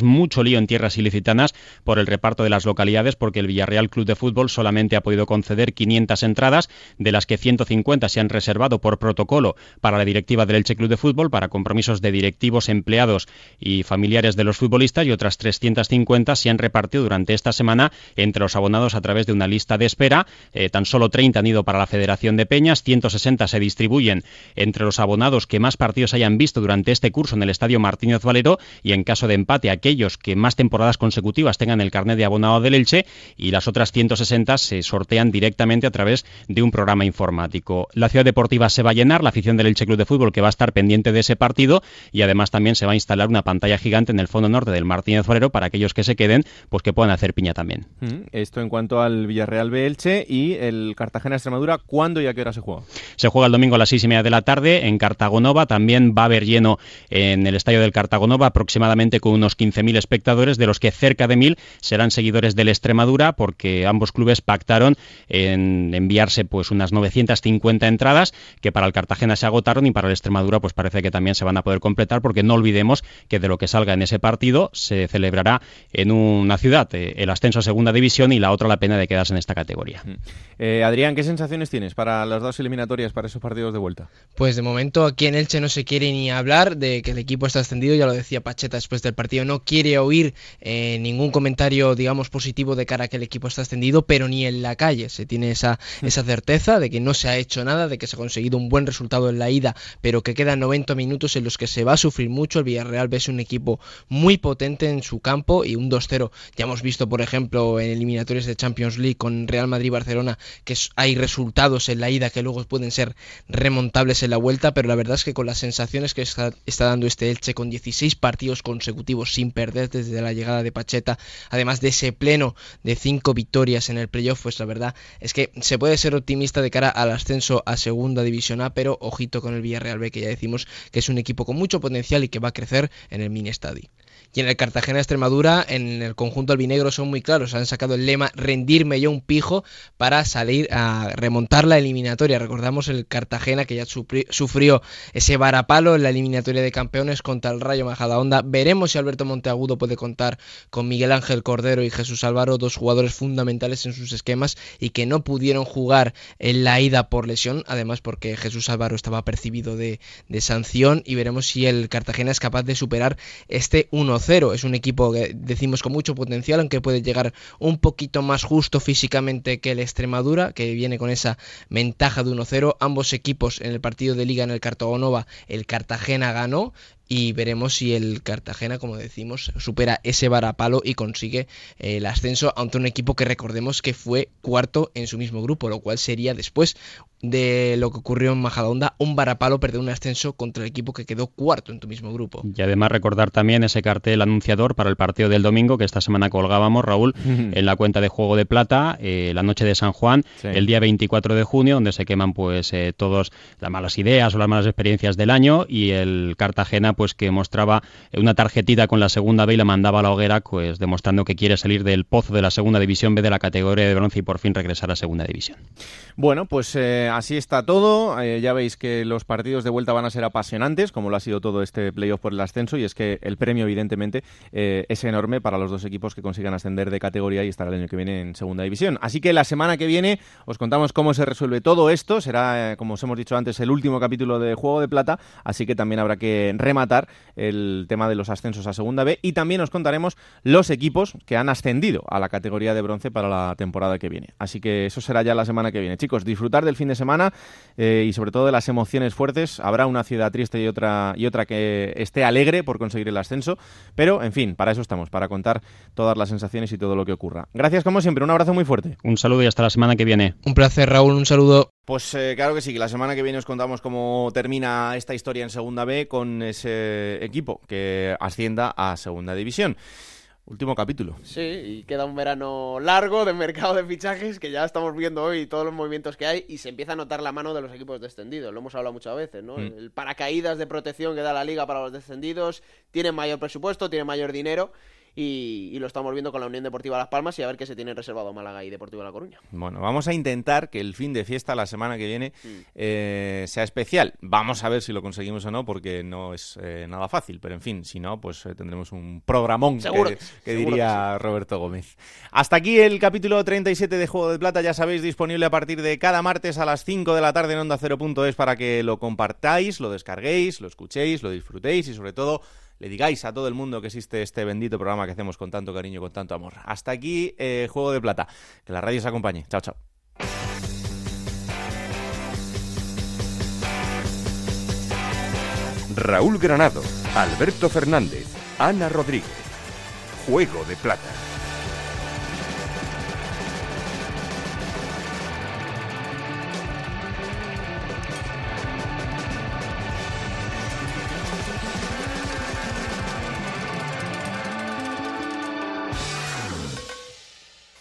Mucho lío en tierras ilicitanas por el reparto de las localidades porque el Villarreal Club de Fútbol solamente ha podido conceder 500 entradas, de las que 150 se han reservado por protocolo para la directiva del Elche Club de Fútbol, para compromisos de directivos, empleados y familiares de los futbolistas y otras 350 se han repartido durante esta semana entre los abonados a través de una lista de espera. Eh, tan solo 30 han ido para la Federación de Peñas, 160 se distribuyen entre los abonados que más partidos hayan visto durante este curso en el Estadio Martínez Valero y en caso de empate aquellos que más temporadas consecutivas tengan el carnet de abonado del Elche y las otras 160 se sortean directamente a través de un programa informático. La ciudad deportiva se va a llenar, la afición del Elche Club de Fútbol que va a estar pendiente de ese partido y además también se va a instalar una pantalla gigante en el fondo norte del Martínez Valero para aquellos que se queden, pues que puedan hacer piña también. Mm, esto en cuanto al Villarreal B Elche y el Cartagena Extremadura, ¿cuándo y a qué hora se juega? Se juega el domingo a las seis y media de la tarde en Cartagonova, también va a haber lleno en el estadio del Cartagonova, aproximadamente con con unos 15.000 espectadores, de los que cerca de 1.000 serán seguidores del Extremadura, porque ambos clubes pactaron en enviarse pues unas 950 entradas, que para el Cartagena se agotaron y para el Extremadura pues parece que también se van a poder completar, porque no olvidemos que de lo que salga en ese partido se celebrará en una ciudad eh, el ascenso a segunda división y la otra la pena de quedarse en esta categoría. Eh, Adrián, ¿qué sensaciones tienes para las dos eliminatorias, para esos partidos de vuelta? Pues de momento aquí en Elche no se quiere ni hablar de que el equipo está ascendido, ya lo decía Pacheta después del partido, no quiere oír eh, ningún comentario, digamos, positivo de cara a que el equipo está ascendido, pero ni en la calle se tiene esa, esa certeza de que no se ha hecho nada, de que se ha conseguido un buen resultado en la ida, pero que quedan 90 minutos en los que se va a sufrir mucho. El Villarreal ves un equipo muy potente en su campo y un 2-0. Ya hemos visto, por ejemplo, en eliminatorios de Champions League con Real Madrid-Barcelona, que hay resultados en la ida que luego pueden ser remontables en la vuelta, pero la verdad es que con las sensaciones que está, está dando este Elche con 16 partidos consecutivos sin perder desde la llegada de Pacheta, además de ese pleno de 5 victorias en el playoff, pues la verdad es que se puede ser optimista de cara al ascenso a Segunda División A, pero ojito con el Villarreal B, que ya decimos que es un equipo con mucho potencial y que va a crecer en el mini estadio. Y en el Cartagena Extremadura, en el conjunto albinegro son muy claros. Han sacado el lema rendirme yo un pijo para salir a remontar la eliminatoria. Recordamos el Cartagena que ya sufrió ese varapalo en la eliminatoria de campeones contra el Rayo Majadahonda. Veremos si Alberto Monteagudo puede contar con Miguel Ángel Cordero y Jesús Álvaro, dos jugadores fundamentales en sus esquemas y que no pudieron jugar en la ida por lesión, además porque Jesús Álvaro estaba percibido de, de sanción y veremos si el Cartagena es capaz de superar este 1 es un equipo que decimos con mucho potencial, aunque puede llegar un poquito más justo físicamente que el Extremadura, que viene con esa ventaja de 1-0. Ambos equipos en el partido de liga en el Cartagonova, el Cartagena ganó y veremos si el Cartagena, como decimos, supera ese varapalo y consigue eh, el ascenso ante un equipo que recordemos que fue cuarto en su mismo grupo, lo cual sería después de lo que ocurrió en Majadahonda, un varapalo perder un ascenso contra el equipo que quedó cuarto en tu mismo grupo. Y además recordar también ese cartel anunciador para el partido del domingo que esta semana colgábamos, Raúl, <laughs> en la cuenta de Juego de Plata, eh, la noche de San Juan, el día 24 de junio, donde se queman pues eh, todas las malas ideas o las malas experiencias del año y el Cartagena pues que mostraba una tarjetita con la segunda B y la mandaba a la hoguera, pues demostrando que quiere salir del pozo de la segunda división B de la categoría de bronce y por fin regresar a segunda división. Bueno, pues eh, así está todo. Eh, ya veis que los partidos de vuelta van a ser apasionantes, como lo ha sido todo este playoff por el ascenso, y es que el premio, evidentemente, eh, es enorme para los dos equipos que consigan ascender de categoría y estar el año que viene en segunda división. Así que la semana que viene os contamos cómo se resuelve todo esto. Será, como os hemos dicho antes, el último capítulo de Juego de Plata, así que también habrá que rematar el tema de los ascensos a segunda B y también os contaremos los equipos que han ascendido a la categoría de bronce para la temporada que viene. Así que eso será ya la semana que viene. Chicos, disfrutar del fin de semana eh, y sobre todo de las emociones fuertes. Habrá una ciudad triste y otra, y otra que esté alegre por conseguir el ascenso, pero en fin, para eso estamos, para contar todas las sensaciones y todo lo que ocurra. Gracias como siempre, un abrazo muy fuerte. Un saludo y hasta la semana que viene. Un placer, Raúl, un saludo. Pues eh, claro que sí, que la semana que viene os contamos cómo termina esta historia en Segunda B con ese equipo que ascienda a Segunda División. Último capítulo. Sí, y queda un verano largo de mercado de fichajes que ya estamos viendo hoy todos los movimientos que hay y se empieza a notar la mano de los equipos descendidos. Lo hemos hablado muchas veces, ¿no? Mm. El paracaídas de protección que da la liga para los descendidos tiene mayor presupuesto, tiene mayor dinero y, y lo estamos viendo con la Unión Deportiva Las Palmas y a ver qué se tiene reservado Málaga y Deportivo La Coruña. Bueno, vamos a intentar que el fin de fiesta la semana que viene Mm. eh, sea especial. Vamos a ver si lo conseguimos o no, porque no es eh, nada fácil. Pero en fin, si no, pues eh, tendremos un programón que, Seguro, que seguro diría Roberto Gómez. Hasta aquí el capítulo 37 de Juego de Plata. Ya sabéis, disponible a partir de cada martes a las 5 de la tarde en Onda 0.es para que lo compartáis, lo descarguéis, lo escuchéis, lo disfrutéis y sobre todo le digáis a todo el mundo que existe este bendito programa que hacemos con tanto cariño, con tanto amor. Hasta aquí, eh, Juego de Plata. Que la radio os acompañe. Chao, chao. Raúl Granado, Alberto Fernández, Ana Rodríguez. Juego de Plata.